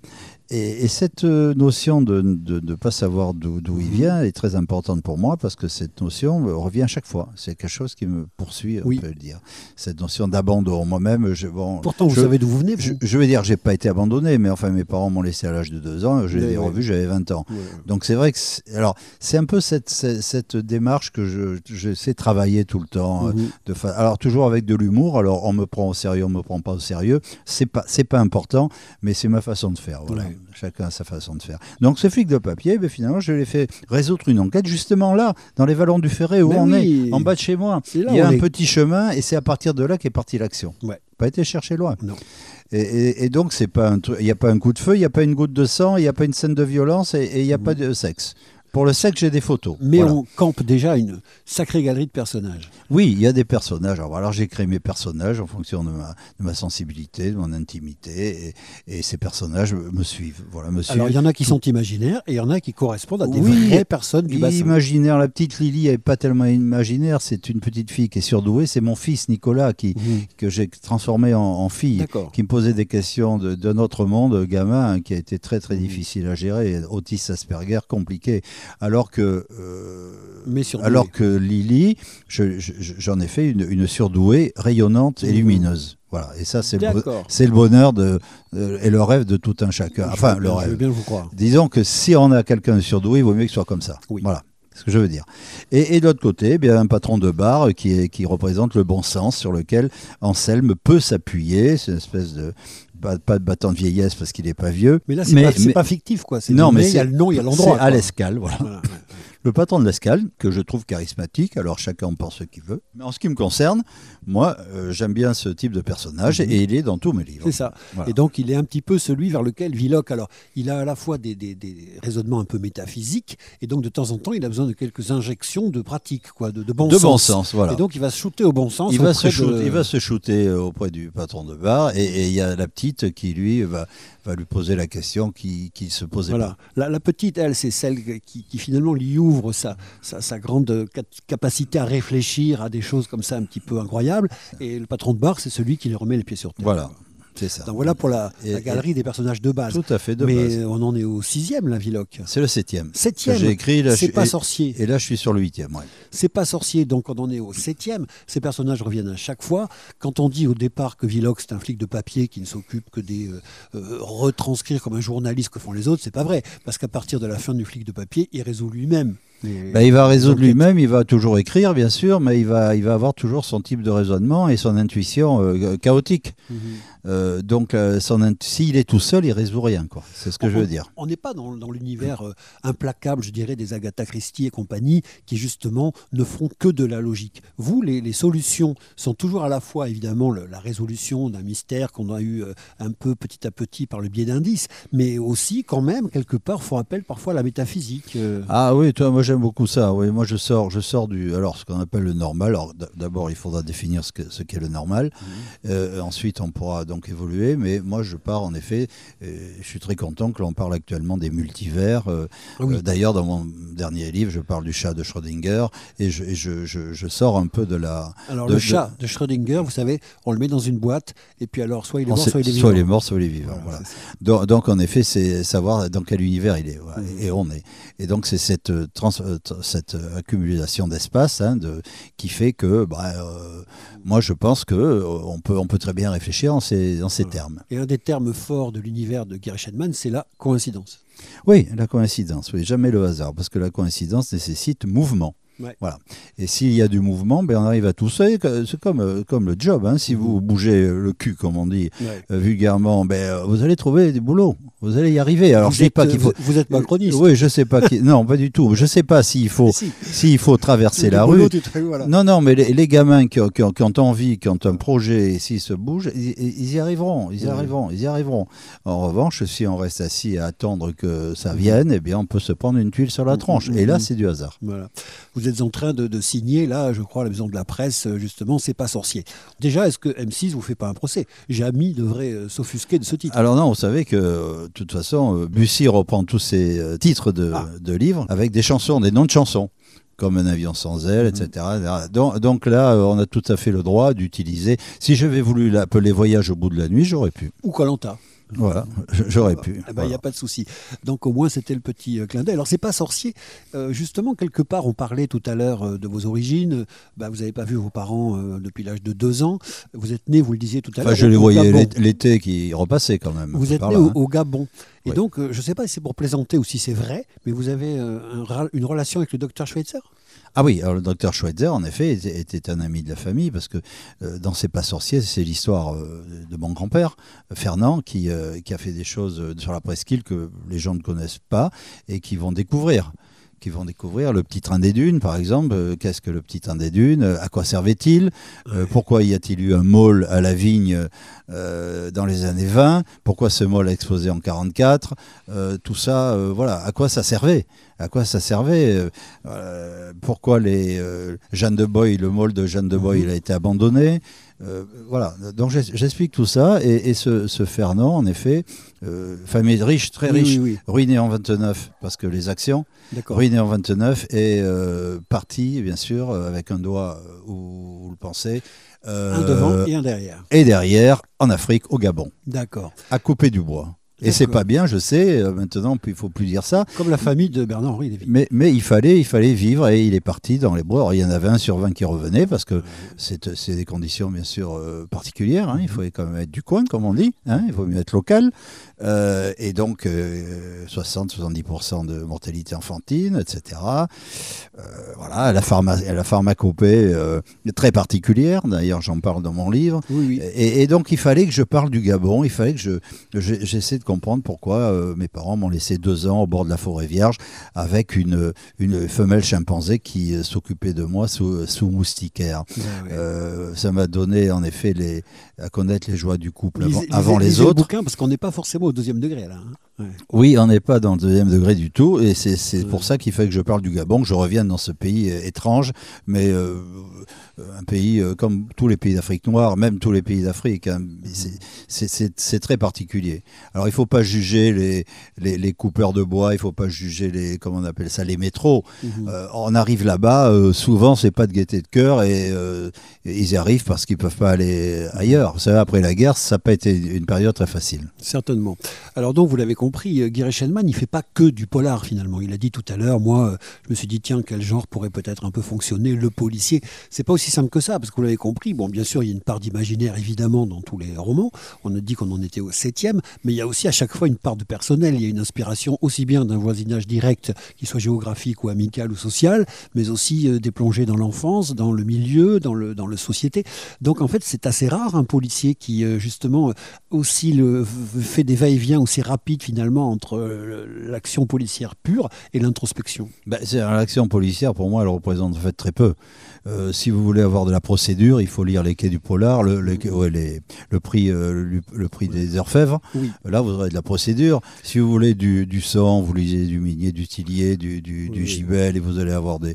Et, et cette euh, notion de ne pas savoir d'où il vient est très importante pour moi parce que cette notion euh, revient à chaque fois. C'est quelque chose qui me poursuit, on Oui. peut le dire. Cette notion d'abandon. Moi-même, je, bon, Pourtant, vous je- savez d'où vous venez. je, vous. je vais dire, j'ai pas été abandonné, mais enfin, mes parents m'ont laissé à l'âge de deux ans. Je Oui, l'ai oui. revu, j'avais 20 ans. Donc c'est vrai que alors c'est un peu cette, cette, cette démarche que je, je sais travailler tout le temps. euh, Mhm. de fa- alors toujours avec de l'humour. Alors on me prend au sérieux, on me prend pas au sérieux. C'est pas c'est pas important, mais c'est ma façon de faire. Voilà. Chacun a sa façon de faire. Donc ce flic de papier, ben, finalement je l'ai fait résoudre une enquête justement là, dans les vallons du Ferré où Mais on oui. est, en bas de chez moi. Il y a un est- petit chemin et c'est à partir de là qu'est partie l'action. Ouais. Pas été cherché loin. Non. Et, et- et donc, c'est pas il n'y a pas un coup de feu, il n'y a pas une goutte de sang, il n'y a pas une scène de violence et et il n'y a pas de sexe. Pour le sexe, j'ai des photos. Mais Voilà. on campe déjà une sacrée galerie de personnages. Oui, il y a des personnages. Alors, alors, j'ai créé mes personnages en fonction de ma, de ma sensibilité, de mon intimité, et, et ces personnages me suivent. Voilà, me suivent. Alors il y en a qui sont imaginaires et il y en a qui correspondent à des Oui, vraies personnes du bassin. Imaginaire, la petite Lily n'est pas tellement imaginaire, c'est une petite fille qui est surdouée, c'est mon fils Nicolas qui, Mhm. que j'ai transformé en, en fille, D'accord. qui me posait des questions de- d'un autre monde, gamin, hein, qui a été très Mhm. très difficile à gérer, autiste Asperger, compliqué, alors que... euh, Mais alors que Lily, je- je- j'en ai fait une, une surdouée rayonnante et Mhm. lumineuse. Voilà, et ça c'est le, bonheur de, euh, et le rêve de tout un chacun. Enfin, le bien- Je rêve. veux bien vous croire. Disons que si on a quelqu'un de surdoué, il vaut mieux qu'il soit comme ça. Oui. Voilà. C'est ce que je veux dire. Et, et de l'autre côté, eh bien, un patron de bar qui, est, qui représente le bon sens sur lequel Anselme peut s'appuyer. C'est une espèce de. Pas, pas de battant de vieillesse parce qu'il n'est pas vieux. Mais là, c'est Mais- pas, c'est mais- pas fictif, quoi. Non, mais il y a le nom, il y a l'endroit. C'est à l'escale, voilà. Voilà, ouais. Le patron de l'escale, que je trouve charismatique, alors chacun en pense ce qu'il veut. Mais en ce qui me concerne, moi, euh, j'aime bien ce type de personnage et il est dans tous mes livres. C'est ça. Voilà. Et donc, il est un petit peu celui vers lequel Villoc. Alors, il a à la fois des, des- des raisonnements un peu métaphysiques, et donc de temps en temps, il a besoin de quelques injections de pratique, quoi, de, de bon de sens. bon sens, voilà. Et donc, il va se shooter au bon sens. il va, se shoot- de- il va se shooter euh, auprès du patron de bar et il y a la petite qui lui va, va lui poser la question qui qui se posait Voilà. La, la petite, elle, c'est celle qui, qui finalement lui ouvre sa, sa, sa grande ca- capacité à réfléchir à des choses comme ça un petit peu incroyables. Et le patron de bar, c'est celui qui lui remet les pieds sur terre. Voilà, c'est ça. Donc voilà pour la, Et- la galerie des personnages de base. Tout à fait de Mais base. on en est au sixième, la Villoc. C'est le septième. Septième. J'ai écrit. C'est pas et- sorcier. Et là, je suis sur le huitième. Ouais. C'est pas sorcier, donc on en est au septième. Ces personnages reviennent à chaque fois. Quand on dit au départ que Villoc c'est un flic de papier qui ne s'occupe que des euh, euh, retranscrire comme un journaliste que font les autres, c'est pas vrai, parce qu'à partir de la fin du flic de papier, il résout lui-même. Bah, il va résoudre lui-même, il va toujours écrire, bien sûr, mais il va, il va avoir toujours son type de raisonnement et son intuition euh, chaotique. Mhm. Euh, donc, euh, s'il est tout seul, il résout rien. C'est ce que je veux On- dire. On n'est pas dans, dans l'univers euh, implacable, je dirais, des Agatha Christie et compagnie, qui justement ne font que de la logique. Vous, les, les solutions sont toujours à la fois, évidemment, le- la résolution d'un mystère qu'on a eu euh, un peu petit à petit par le biais d'indices, mais aussi, quand même, quelque part, font appel parfois à la métaphysique. euh. Ah oui, toi, moi j'aime beaucoup ça. Oui, moi je sors, je sors du, alors ce qu'on appelle le normal. Alors d'abord, il faudra définir ce que- ce qu'est le normal. Euh, ensuite, on pourra donc évoluer. Mais moi, je pars en effet. euh, je suis très content que l'on parle actuellement des multivers. Euh, oui. euh, D'ailleurs, dans mon dernier livre, je parle du chat de Schrödinger et je, et je, je- je sors un peu de la. Alors, de- le chat de Schrödinger, vous savez, on le met dans une boîte, et puis alors, soit il est mort, soit il est vivant. soit il est mort, soit il est vivant. Voilà, voilà. Donc, donc, en effet, c'est savoir dans quel univers il est Mhm. et on est. Et donc c'est cette trans- cette accumulation d'espace hein, de qui fait que bah, euh, moi je pense que euh, peut on peut très bien réfléchir en ces en ces termes. Et un des termes forts de l'univers de Gary Shedman, c'est la coïncidence. Oui, la coïncidence, oui, jamais le hasard parce que la coïncidence nécessite mouvement. Ouais. Voilà. Et s'il y a du mouvement, ben on arrive à tout ça. Et que- C'est comme, euh, comme le job. hein. Si vous bougez le cul, comme on dit Ouais. euh, vulgairement, ben, euh, vous allez trouver du boulot. Vous allez y arriver. Alors vous je dis êtes, pas qu'il faut. vous, vous êtes macroniste. Oui, je sais pas qui. Non, pas du tout. Je sais pas s'il faut, si. s'il faut traverser la rue. te- voilà. Non, non, mais les, les gamins qui, ont- qui ont- qui ont envie, qui ont un projet, et s'ils se bougent, ils, ils y arriveront, ils y arriveront, ils y arriveront. En revanche, si on reste assis à attendre que ça vienne, eh bien, on peut se prendre une tuile sur la tronche. Et là, c'est du hasard. Voilà. Vous êtes en train de, de signer, là, je crois, à la maison de la presse, euh, justement, c'est pas sorcier. Déjà, est-ce que M6 vous fait pas un procès? Jamy devrait euh, s'offusquer de ce titre. Alors non, vous savez que, euh, de toute façon, Bussy reprend tous ses euh, titres de, Ah. de livres avec des chansons, des noms de chansons, comme Un avion sans aile, etc. Donc, donc là, on a tout à fait le droit d'utiliser. Si j'avais voulu l'appeler Voyage au bout de la nuit, j'aurais pu. Ou Colanta. Voilà, j'aurais pu. Il n'y a Voilà. pas de souci. Donc au moins, c'était le petit euh, clin d'œil. Alors, c'est pas sorcier. Euh, justement, quelque part, on parlait tout à l'heure euh, de vos origines. Bah, vous n'avez pas vu vos parents euh, depuis l'âge de deux ans. Vous êtes né, vous le disiez tout à l'heure. Enfin, je les voyais l'été qui repassait quand même. Vous êtes né là, au, hein. au Gabon. Et Oui. donc, je ne sais pas si c'est pour plaisanter ou si c'est vrai, mais vous avez un une relation avec le docteur Schweitzer? Ah oui, le docteur Schweitzer, en effet, était, un ami de la famille parce que euh, dans C'est pas sorcier, c'est l'histoire euh, de mon grand-père, Fernand, qui, euh, qui a fait des choses sur la presqu'île que les gens ne connaissent pas et qui vont découvrir. Qui vont découvrir le petit train des dunes, par exemple. Euh, Qu'est-ce que le petit train des dunes? À quoi servait-il? Euh, Pourquoi y a-t-il eu un môle à la vigne euh, dans les années 20 Pourquoi ce môle a explosé en 44 Euh, Tout ça, euh, voilà. À quoi ça servait? À quoi ça servait? Pourquoi les Jeanne de Boy, le môle de Jeanne de Boy, il a été abandonné? Euh, Voilà. Donc j'ex- j'explique tout ça et, et ce, ce Fernand, en effet, euh, famille riche, très Oui, riche, oui, oui. ruiné en 29 parce que les actions, ruiné en 29 et euh, parti, bien sûr, avec un doigt euh, où vous le pensez. Un devant et un derrière. et derrière, en Afrique, au Gabon, D'accord. à couper du bois. Et c'est D'accord. pas bien, je sais, euh, maintenant, il faut plus dire ça. Comme la famille de Bernard-Henri Lévy. Mais, mais il, fallait, il fallait vivre et il est parti dans les bois. Alors, il y en avait un sur 20 qui revenait parce que c'est des conditions bien sûr euh, particulières. hein. Il faut quand même être du coin, comme on dit. hein. Il vaut mieux être local. Euh, et donc, euh, 60-70% de mortalité enfantine, etc. Euh, voilà, la, pharma, la pharmacopée euh, est très particulière. D'ailleurs, j'en parle dans mon livre. Oui, oui. Et, et donc, il fallait que je parle du Gabon, il fallait que je, je- j'essaie de comprendre pourquoi euh, mes parents m'ont laissé deux ans au bord de la forêt vierge avec une, une femelle chimpanzé qui euh, s'occupait de moi sous, sous moustiquaire. Ouais. Euh, ça m'a donné en effet les, à connaître les joies du couple avant, Lisez- avant lisez- les lisez le autres. bouquin parce qu'on n'est pas forcément au deuxième degré là. hein. Ouais. Oui, on n'est pas dans le deuxième degré du tout, et c'est Ouais. pour ça qu'il fait que je parle du Gabon, que je revienne dans ce pays euh, étrange, mais euh, un pays euh, comme tous les pays d'Afrique noire, même tous les pays d'Afrique. hein, c'est- c'est- très particulier. Alors il faut pas juger les, les, les coupeurs de bois, il faut pas juger les comment on appelle ça les métros. Mhm. Euh, on arrive là-bas, euh, souvent c'est pas de gaieté de cœur et, euh, et ils y arrivent parce qu'ils peuvent pas aller ailleurs. Vous savez, après la guerre, ça n'a pas été une période très facile. Certainement. Alors donc, vous l'avez compris, euh, Guy Reichenmann, il fait pas que du polar finalement. Il a dit tout à l'heure, moi, euh, je me suis dit, tiens, quel genre pourrait peut-être un peu fonctionner Le policier. C'est pas aussi simple que ça, parce que vous l'avez compris. Bon, bien sûr, il y a une part d'imaginaire évidemment dans tous les romans. On a dit qu'on en était au septième, mais il y a aussi à chaque fois une part de personnel. Il y a une inspiration aussi bien d'un voisinage direct, qu'il soit géographique ou amical ou social, mais aussi euh, des plongées dans l'enfance, dans le milieu, dans le dans le société. Donc en fait, c'est assez rare un policier qui justement aussi le, fait des va-et-vient aussi rapides finalement entre euh, l'action policière pure et l'introspection. Ben, c'est l'action policière, pour moi, elle représente en fait très peu. Euh, si vous voulez avoir de la procédure, il faut lire les quais du polar, le, le, ouais, les- le prix, euh, le, prix des orfèvres. Oui. Là, vous aurez de la procédure. Si vous voulez du, du sang, vous lisez du minier, du tilier, du, du, du Oui. gibel, et vous allez avoir des,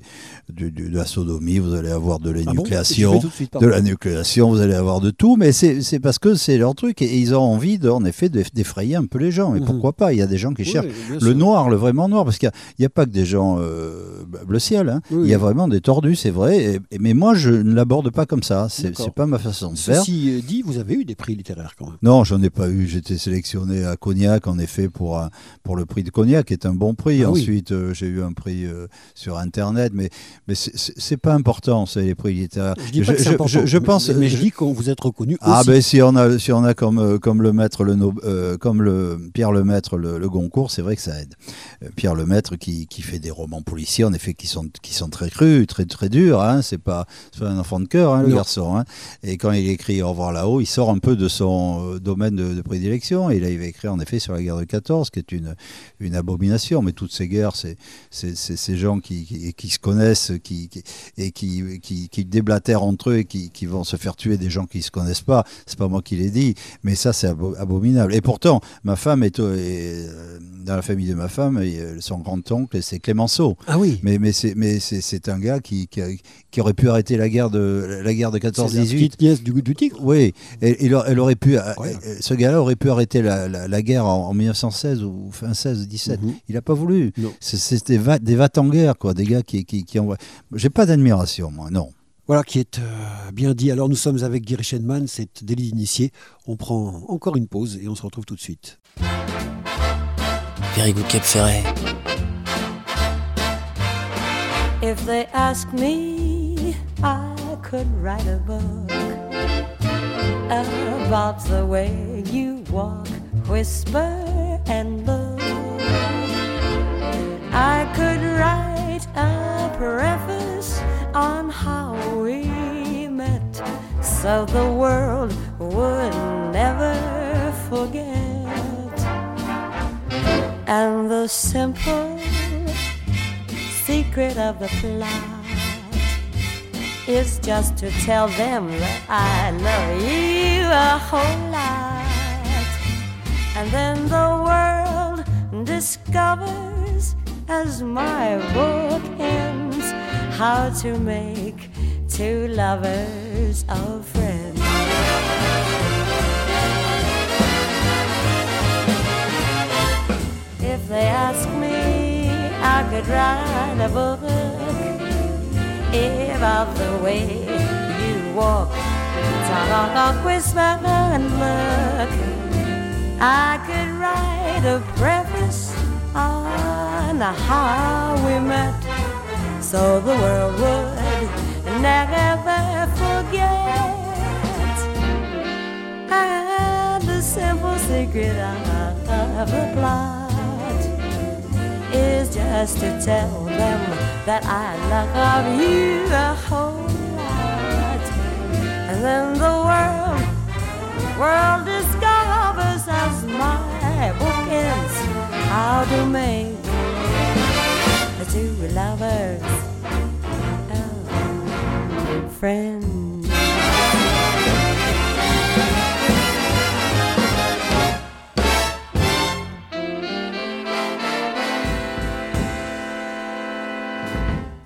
du- de la sodomie, vous allez avoir de Ah bon l'énucléation. tout de suite, de pardon. la nucléation, vous allez avoir de tout, mais c'est parce que c'est leur truc et ils ont envie, de, en effet, d'eff- d'effrayer un peu les gens. Et Mhm. pourquoi pas Il y a des gens qui Oui, cherchent le noir, le vraiment noir, parce qu'il n'y a, pas que des gens euh, bleu ciel. hein. Oui, Il y a vraiment des tordus, c'est vrai. et- et- mais moi, je ne l'aborde pas comme ça. C'est pas ma façon de faire. Ceci euh, dit, vous avez eu des prix littéraires quand même. Non, j'en ai pas eu. J'étais sélectionné à Cognac, en effet, pour, un- pour le prix de Cognac, qui est un bon prix. Ah oui. Ensuite, euh, j'ai eu un prix euh, sur Internet, mais, mais c'est- pas important, c'est les prix littéraires. Je dis pas que je- je pense. mais, je dis qu'on vous êtes reconnu Ah aussi. ben si on a si on a comme comme le maître le comme le Pierre Lemaître le, le Goncourt, c'est vrai que ça aide. Euh, Pierre Lemaître qui, qui fait des romans policiers en effet qui sont qui sont très crus, très très durs hein, c'est pas pas un enfant de cœur hein, le Non. garçon hein. Et quand il écrit Au revoir là-haut, il sort un peu de son euh, domaine de, de prédilection et là il va écrire en effet sur la guerre de 14 qui est une une abomination mais toutes ces guerres c'est ces gens qui, qui, qui se connaissent qui, et qui, qui, déblatèrent entre eux et qui, qui vont se faire tuer des gens qui se connaissent pas. C'est pas moi qui l'ai dit, mais ça c'est abo- abominable. Et pourtant, ma femme est, euh, dans la famille de ma femme, euh, son grand-oncle c'est Clémenceau. Ah oui. Mais, mais c'est un gars qui, qui, a- qui aurait pu arrêter la guerre de la guerre de C'est la 14-18. petite nièce du, du tigre. Oui, et, il a- elle aurait pu, euh, ce gars-là aurait pu arrêter la, la- la guerre en, en 1916 ou fin 16-17. Mhm. Il n'a pas voulu. C'était va- des vats en guerre, quoi, des gars qui, qui, qui envoient. J'ai pas d'admiration, moi, non. Voilà qui est euh, bien dit. Alors nous sommes avec Guy Reichenmann, c'est délit d'initié. On prend encore une pause et on se retrouve tout de suite. Very good Cap Ferret. If they ask me, I could write a book about the way you walk, whisper, and look. I could write a preface on how we met, so the world would never forget. Secret of the plot is just to tell them that I love you a whole lot. And then the world discovers as my book ends how to make two lovers of friends. If they ask me, I could write a book about the way you walk, talk, or whisper and look. I could write a preface on how we met, so the world would never forget. And the simple secret of the plot is just to tell them that I love you a whole lot. And then the world, world discovers as my book ends how to make the two lovers friends.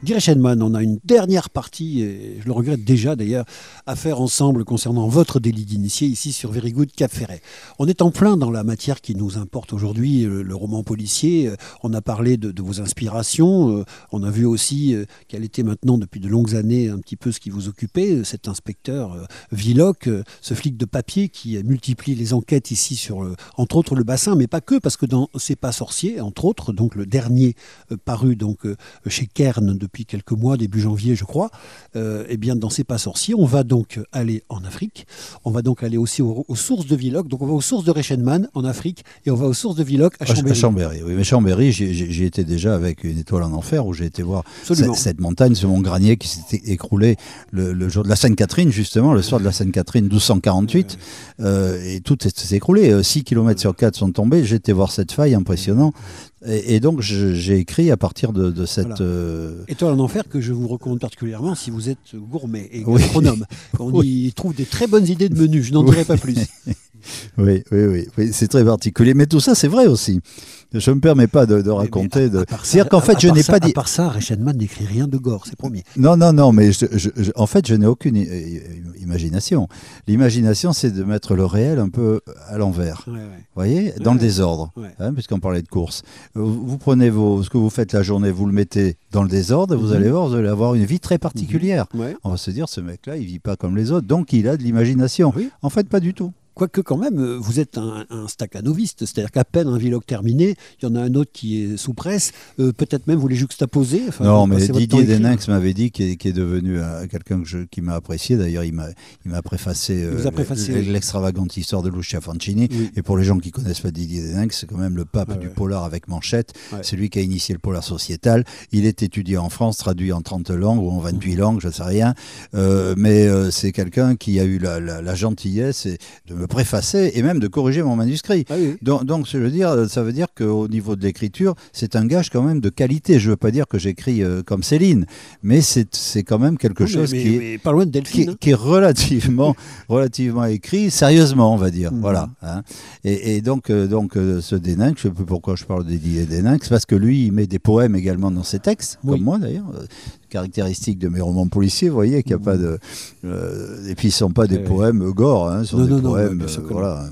Guy Reichenmann, on a une dernière partie, et je le regrette déjà d'ailleurs, à faire ensemble concernant votre délit d'initié ici sur Very Good Cap Ferret. On est en plein dans la matière qui nous importe aujourd'hui, le, le roman policier. Euh, On a parlé de, vos inspirations. euh, On a vu aussi euh, quel était maintenant depuis de longues années un petit peu ce qui vous occupait, euh, cet inspecteur euh, Villoc, euh, ce flic de papier qui euh, multiplie les enquêtes ici sur, euh, entre autres, le bassin, mais pas que, parce que dans C'est pas sorcier, entre autres, donc le dernier euh, paru donc euh, chez Kern depuis quelques mois, début janvier, je crois. Euh, eh bien, dans C'est pas sorcier, on va donc aller en Afrique. On va donc aller aussi aux, aux sources de Villoc. Donc, on va aux sources de Reichenmann en Afrique et on va aux sources de Villoc à À Ch- Chambéry. à Chambéry, oui. Mais Chambéry, j'y étais déjà avec une étoile en enfer où j'ai été voir cette, cette montagne, ce mont Granier qui s'était écroulé le, le jour de la Sainte-Catherine, justement, le soir de la Sainte-Catherine 1248. euh, et tout s'est écroulé. 6 km sur 4 sont tombés. J'ai été voir cette faille, impressionnant. Et, et donc, j'ai écrit à partir de, de cette. Voilà. euh, Étoile en enfer que je vous recommande particulièrement si vous êtes gourmet et Oui. gastronome. On Oui. y trouve des très bonnes idées de menus, je n'en Oui. dirai pas plus. oui, oui, oui, oui, c'est très particulier. Mais tout ça, c'est vrai aussi. Je me permets pas de, de raconter. de... C'est-à-dire qu'en fait, je n'ai pas dit. À part ça, Reichenmann n'écrit rien de gore, c'est promis. Non, non, non, mais je- je- je- en fait, je n'ai aucune imagination. L'imagination, c'est de mettre le réel un peu à l'envers. Ouais, ouais. Vous voyez, dans le désordre, hein, puisqu'on parlait de course. Vous, vous prenez vos, ce que vous faites la journée, vous le mettez dans le désordre, et vous Mhm. allez voir, vous allez avoir une vie très particulière. Ouais. On va se dire, ce mec-là, il vit pas comme les autres, donc il a de l'imagination. Oui. En fait, pas du tout. Quoique quand même, euh, vous êtes un, un staccanoviste, c'est-à-dire qu'à peine un Villoc terminé, il y en a un autre qui est sous presse, euh, peut-être même vous les juxtaposez. enfin, non, mais Didier. Deninx m'avait dit qu'il est, devenu euh, quelqu'un que je- qui m'a apprécié. D'ailleurs, il m'a, préfacé, a préfacé, l'extravagante histoire de Lucia Fancini. Oui. Et pour les gens qui connaissent pas Didier Deninx, c'est quand même le pape du ouais. polar avec manchette. Ouais. C'est lui qui a initié le polar sociétal. Il est étudié en France, traduit en 30 langues ou en Mmh. 28 langues, je sais rien. Euh, mais euh, c'est quelqu'un qui a eu la, la- la gentillesse et- de me préfacer et même de corriger mon manuscrit. Ah oui. Donc, donc, je veux dire, ça veut dire qu'au niveau de l'écriture, c'est un gage quand même de qualité. Je veux pas dire que j'écris euh, comme Céline, mais c'est quand même quelque Oui, chose mais- qui est mais pas loin de qui, Delphine. hein. qui est relativement, relativement écrit, sérieusement, on va dire. Mhm. Voilà. hein. Et, et donc, euh, donc euh, ce Déninx, je sais plus pourquoi je parle de Didier Déninx, parce que lui, il met des poèmes également dans ses textes, Oui. comme moi d'ailleurs. Euh, Caractéristique de mes romans policiers, vous voyez qu'il n'y a pas de. euh, et puis, ce ne sont pas des Ouais. poèmes gore, hein, ce sont Non, des non, poèmes. euh, non. voilà.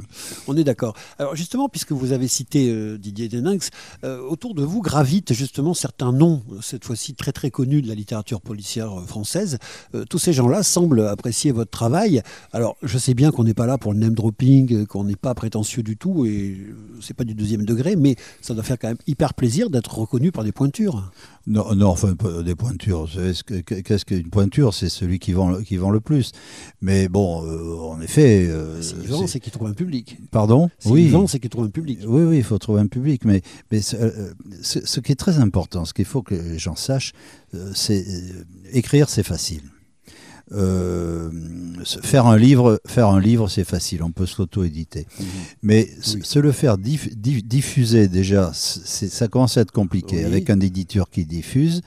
On est d'accord. Alors justement, puisque vous avez cité euh, Didier Deninx, euh, autour de vous gravitent justement certains noms, euh, cette fois-ci très très connus de la littérature policière euh, française. Euh, tous ces gens-là semblent apprécier votre travail. Alors je sais bien qu'on n'est pas là pour le name dropping, euh, qu'on n'est pas prétentieux du tout, et euh, c'est pas du deuxième degré, mais ça doit faire quand même hyper plaisir d'être reconnu par des pointures. Non, non, enfin, des pointures. Qu'est-ce qu'une pointure? C'est celui qui vend, le- qui vend le plus. Mais bon, euh, en effet. euh, S'il vend, c'est- c'est qu'il trouve un public. Pardon? S'il vend, c'est qu'il trouve un public. Oui, oui, il faut trouver un public. Mais, mais ce, euh, ce- ce qui est très important, ce qu'il faut que les gens sachent, euh, c'est écrire, c'est facile. Euh, faire un livre, faire un livre, c'est facile, on peut se l'auto-éditer. Mais Oui. se le faire diff- diff- diffuser déjà, ça commence à être compliqué Oui. avec un éditeur qui diffuse.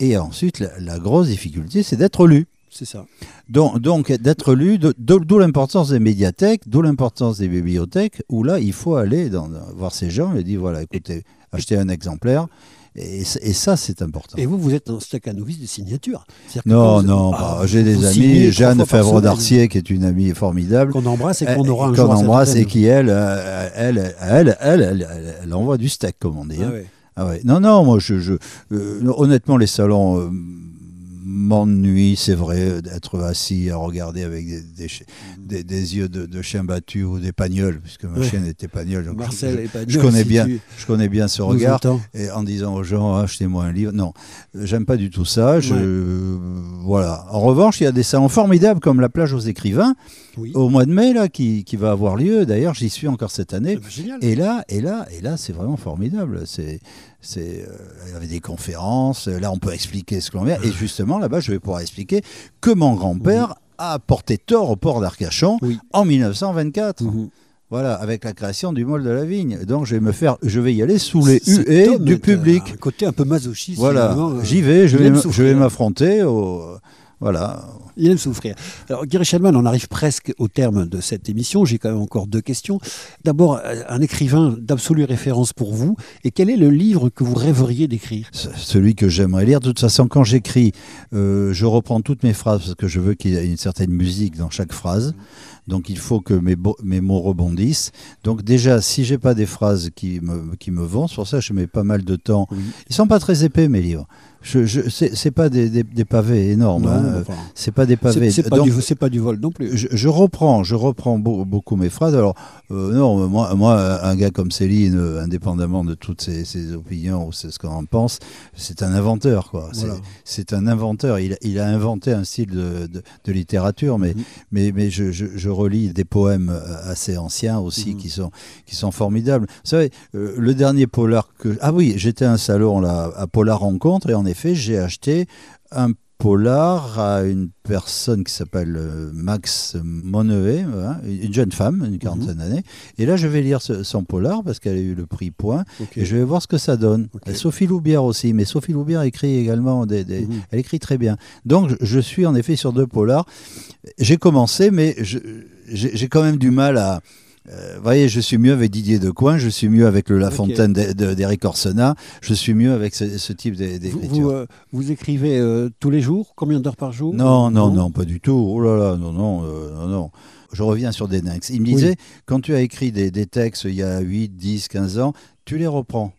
Et ensuite, la, la grosse difficulté, c'est d'être lu. C'est ça. Donc, donc d'être lu, d'où l'importance des médiathèques, d'où l'importance des bibliothèques, où là, il faut aller dans- voir ces gens et dire voilà, écoutez, achetez un exemplaire. Et, ça, c'est important. Et vous, vous êtes un staccanoviste de signature. Non, vous- non, Ah, bah, j'ai des amis, Jeanne Favre d'Arcier, qui est une amie formidable, Qu'on embrasse et euh, qu'on aura un qu'on embrasse et qui, elle, euh, elle, elle, elle, elle, elle, envoie du steak, comme on dit. Ah hein. ouais. Ah ouais. Non, non, moi, je, euh, honnêtement, les salons m'ennuient, c'est vrai, d'être assis à regarder avec des, des, chi- des- des yeux de, de chien battu ou des pagnols, puisque ma Ouais. chienne était pagnole. donc Marcel je, et Pagnol, je connais si bien, je connais bien ce regard. Et en disant aux gens, achetez-moi un livre. Non, j'aime pas du tout ça. Je, Ouais. euh, voilà. En revanche, il y a des salons formidables comme la plage aux écrivains Oui. au mois de mai là, qui, qui va avoir lieu. D'ailleurs, j'y suis encore cette année. Génial. Et là, et là, et là, c'est vraiment formidable. C'est, c'est, euh, il y avait des conférences. Là, on peut expliquer ce que l'on vient. Et justement, là-bas, je vais pouvoir expliquer que mon grand-père a porté tort au port d'Arcachon Oui. en 1924. Mhm. Voilà, avec la création du môle de la vigne. Donc, je vais me faire, je vais y aller sous les huées du euh, public. Un côté un peu masochiste. Voilà, euh, j'y vais, je il vais, je vais m'affronter au, voilà. Il aime souffrir. Alors, Gary Shellman, on arrive presque au terme de cette émission. J'ai quand même encore deux questions. D'abord, euh, un écrivain d'absolue référence pour vous. Et quel est le livre que vous rêveriez d'écrire? Celui que j'aimerais lire. De toute façon, quand j'écris, euh, je reprends toutes mes phrases parce que je veux qu'il y ait une certaine musique dans chaque phrase. Donc il faut que mes, mots rebondissent. Donc déjà, si j'ai pas des phrases qui me, qui me vont, c'est pour ça que je mets pas mal de temps. Ils sont pas très épais mes livres. Je, je, c'est pas des, des- des pavés énormes. Hein. enfin, C'est pas des pavés. C'est pas, pas du vol non plus. je, je reprends, je reprends beau- beaucoup mes phrases. Alors, euh, non, moi, moi, un gars comme Céline, euh, indépendamment de toutes ses, ses opinions ou c'est ce qu'on en pense, c'est un inventeur, quoi. C'est- Voilà. C'est un inventeur. Il, a- il a inventé un style de, de- de littérature, mais, Mhm. mais, mais je, je, je relis des poèmes euh, assez anciens aussi Mhm. qui, sont, qui sont formidables. Vous savez, euh, le dernier polar que. Ah oui, j'étais à un salon là, à Polar Rencontre, et en effet, j'ai acheté un polar à une personne qui s'appelle euh, Max Monnevet, hein, une jeune femme, une quarantaine d'années. Et là, je vais lire ce- son polar parce qu'elle a eu le prix Point. Et je vais voir ce que ça donne. Et Sophie Loubière aussi, mais Sophie Loubière écrit également des, des- Mhm. elle écrit très bien. Donc je, suis en effet sur deux polars. J'ai commencé, mais j'ai quand même du mal à. Euh, vous voyez, je suis mieux avec Didier Decoing, je suis mieux avec le La. Fontaine d'E- de- d'Éric Orsena, je suis mieux avec ce, ce type Vous, d'écriture. vous, euh, vous écrivez euh, tous les jours Combien d'heures par jour? Non, non, non, pas du tout. Oh là là, non, non, non, non. Je reviens sur des ninx. Il me Oui. disait, quand tu as écrit des, des textes il y a 8, 10, 15 ans, tu les reprends.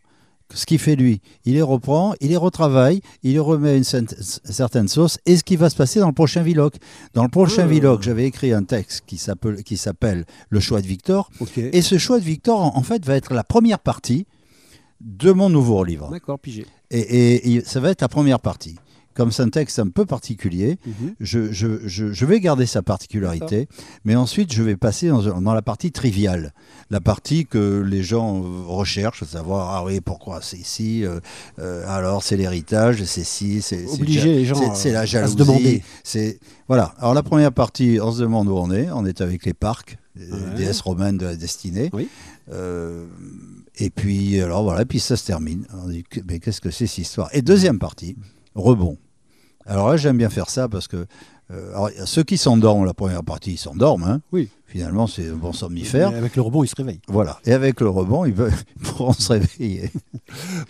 Ce qu'il fait lui, il les reprend, il les retravaille, il les remet à une cer- certaine sauce. Et ce qui va se passer dans le prochain Viloc Dans le prochain Ah. Viloc, j'avais écrit un texte qui s'appelle Le choix de Victor. Et ce choix de Victor, en en fait, va être la première partie de mon nouveau livre. D'accord, pigé. Et, et- et ça va être la première partie. Comme c'est un texte un peu particulier, Mhm. je, je- je- je vais garder sa particularité, mais ensuite je vais passer dans, dans la partie triviale, la partie que les gens euh, recherchent, savoir ah oui pourquoi c'est ici, euh, euh, alors c'est l'héritage, c'est ci, c'est ja- les gens c'est- la à se jalousie, demander. c'est voilà. Alors la première partie, on se demande où on est, on est avec les parcs, les Ouais. déesses romaines de la destinée. Oui. Euh, et puis alors voilà, puis ça se termine. On dit mais qu'est-ce que c'est cette histoire? Et deuxième partie, rebond. Alors là, j'aime bien faire ça parce que euh, ceux qui s'endorment, la première partie, ils s'endorment. hein. Oui. Finalement, c'est un bon somnifère. Mais avec le rebond, il se réveille. Voilà. Et avec le rebond, ils, peuvent- ils pourront se réveiller.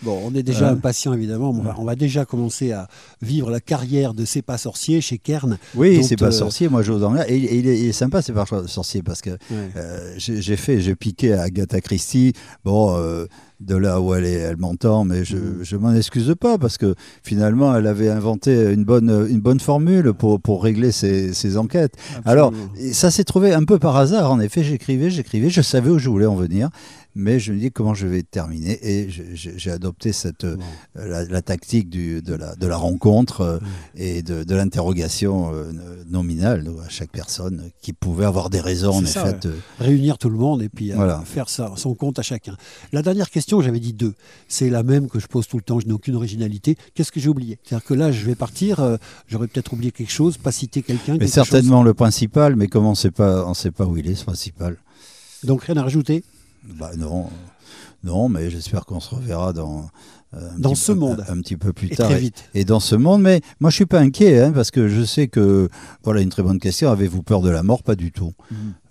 Bon, on est déjà Ouais. impatient évidemment. On va, on va déjà commencer à vivre la carrière de C'est pas sorcier chez Kern. Oui, c'est pas euh, sorcier. Moi, j'ose en rire. Et, il- et il, est, il est sympa, c'est pas sorcier parce que Ouais. euh, j'ai fait, j'ai piqué à Agatha Christie. Bon, euh, de là où elle est, elle m'entend, mais je, Mhm. je m'en excuse pas parce que finalement, elle avait inventé une bonne, une bonne formule pour, pour régler ses, ses enquêtes. Alors, Absolument. et ça s'est trouvé un peu par hasard. En effet, j'écrivais, j'écrivais, je savais où je voulais en venir. Mais je me dis comment je vais terminer et j'ai adopté cette euh, la, la tactique du, de, la, de la rencontre euh, et de, de l'interrogation euh, nominale à chaque personne qui pouvait avoir des raisons en ça, effet. ouais. réunir tout le monde et puis Voilà. faire ça, son compte à chacun. La dernière question, j'avais dit deux. C'est la même que je pose tout le temps, je n'ai aucune originalité. Qu'est-ce que j'ai oublié? C'est-à-dire que là, je vais partir, euh, j'aurais peut-être oublié quelque chose, pas citer quelqu'un. mais certainement le principal, mais comme on on sait pas où il est ce principal. Donc rien à rajouter? Bah non, non, mais j'espère qu'on se reverra dans Dans petit ce monde. un, un petit peu plus Et tard très et- vite. Et, dans ce monde. Mais moi, je suis pas inquiet hein, parce que je sais que voilà une très bonne question. Avez-vous peur de la mort? Pas du tout.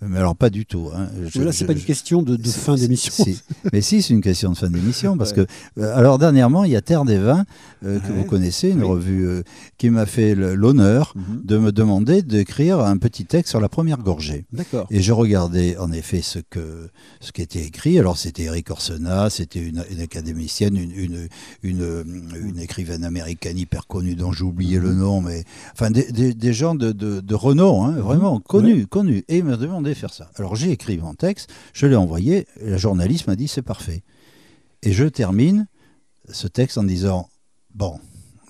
Mais alors pas du tout. Hein. Je- là, c'est pas une question de, de fin d'émission. si. Mais si, c'est une question de fin d'émission. Parce que, euh, alors, dernièrement, il y a Terre des Vins, euh, que Ouais. vous connaissez, une Oui. revue euh, qui m'a fait l'honneur Mhm. de me demander d'écrire un petit texte sur la première gorgée. D'accord. Et je regardais en effet ce, que, ce qui était écrit. Alors, c'était Eric Orsena, c'était une, une académicienne, une, une, une, une écrivaine américaine hyper connue dont j'ai oublié le nom, mais enfin, des, des- des gens de, de, de renom, hein, vraiment connus, connus. Et ils m'ont demandé de faire ça. Alors, j'ai écrit mon texte, je l'ai envoyé, et la journaliste m'a dit c'est parfait. Et je termine ce texte en disant Bon,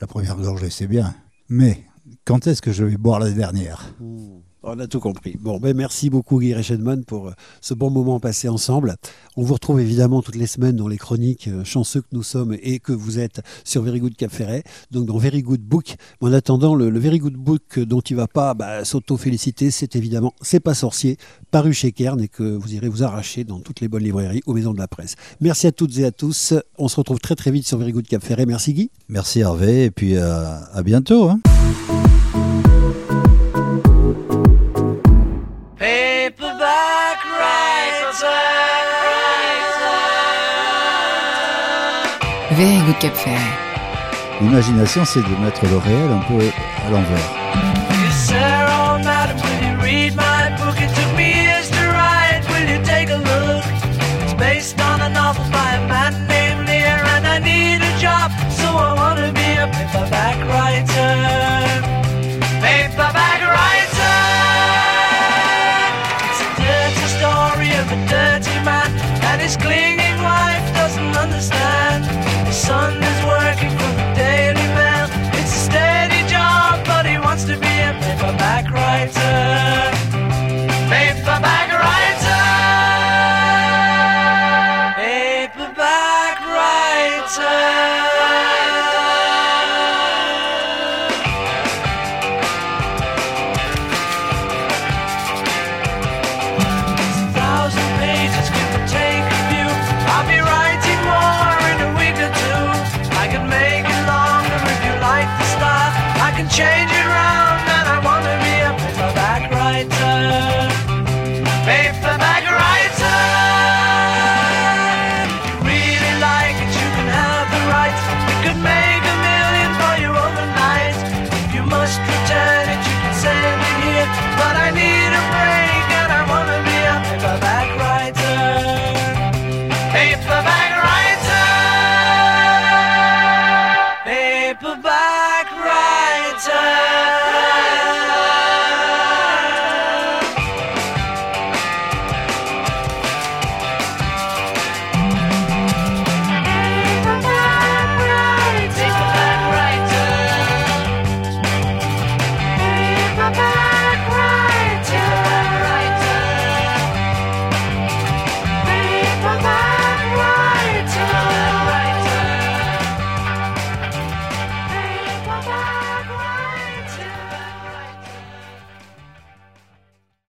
la première gorgée, c'est bien, mais quand est-ce que je vais boire la dernière? On a tout compris. Bon, ben merci beaucoup Guy Reichenmann pour euh, ce bon moment passé ensemble. On vous retrouve évidemment toutes les semaines dans les chroniques euh, chanceux que nous sommes et que vous êtes sur Very Good Cap Ferret, donc dans Very Good Book. Mais en attendant, le, Very Good Book dont il va pas bah, s'auto-féliciter, c'est évidemment C'est pas sorcier, paru chez Kern et que vous irez vous arracher dans toutes les bonnes librairies aux maisons de la presse. Merci à toutes et à tous. On se retrouve très très vite sur Very Good Cap Ferret. Merci Guy. Merci Hervé, et puis euh, à bientôt. hein. Very Good Cap Ferret. L'imagination, c'est de mettre le réel un peu à l'envers. Yes, sir, oh, madam, will you read my book? It took me years to write. Will you take a look? It's based on a novel by a man named Lear, and I need a job, so I want to be a paperback writer. Paperback writer. It's a dirty story of a dirty man, and his clinging wife doesn't understand. His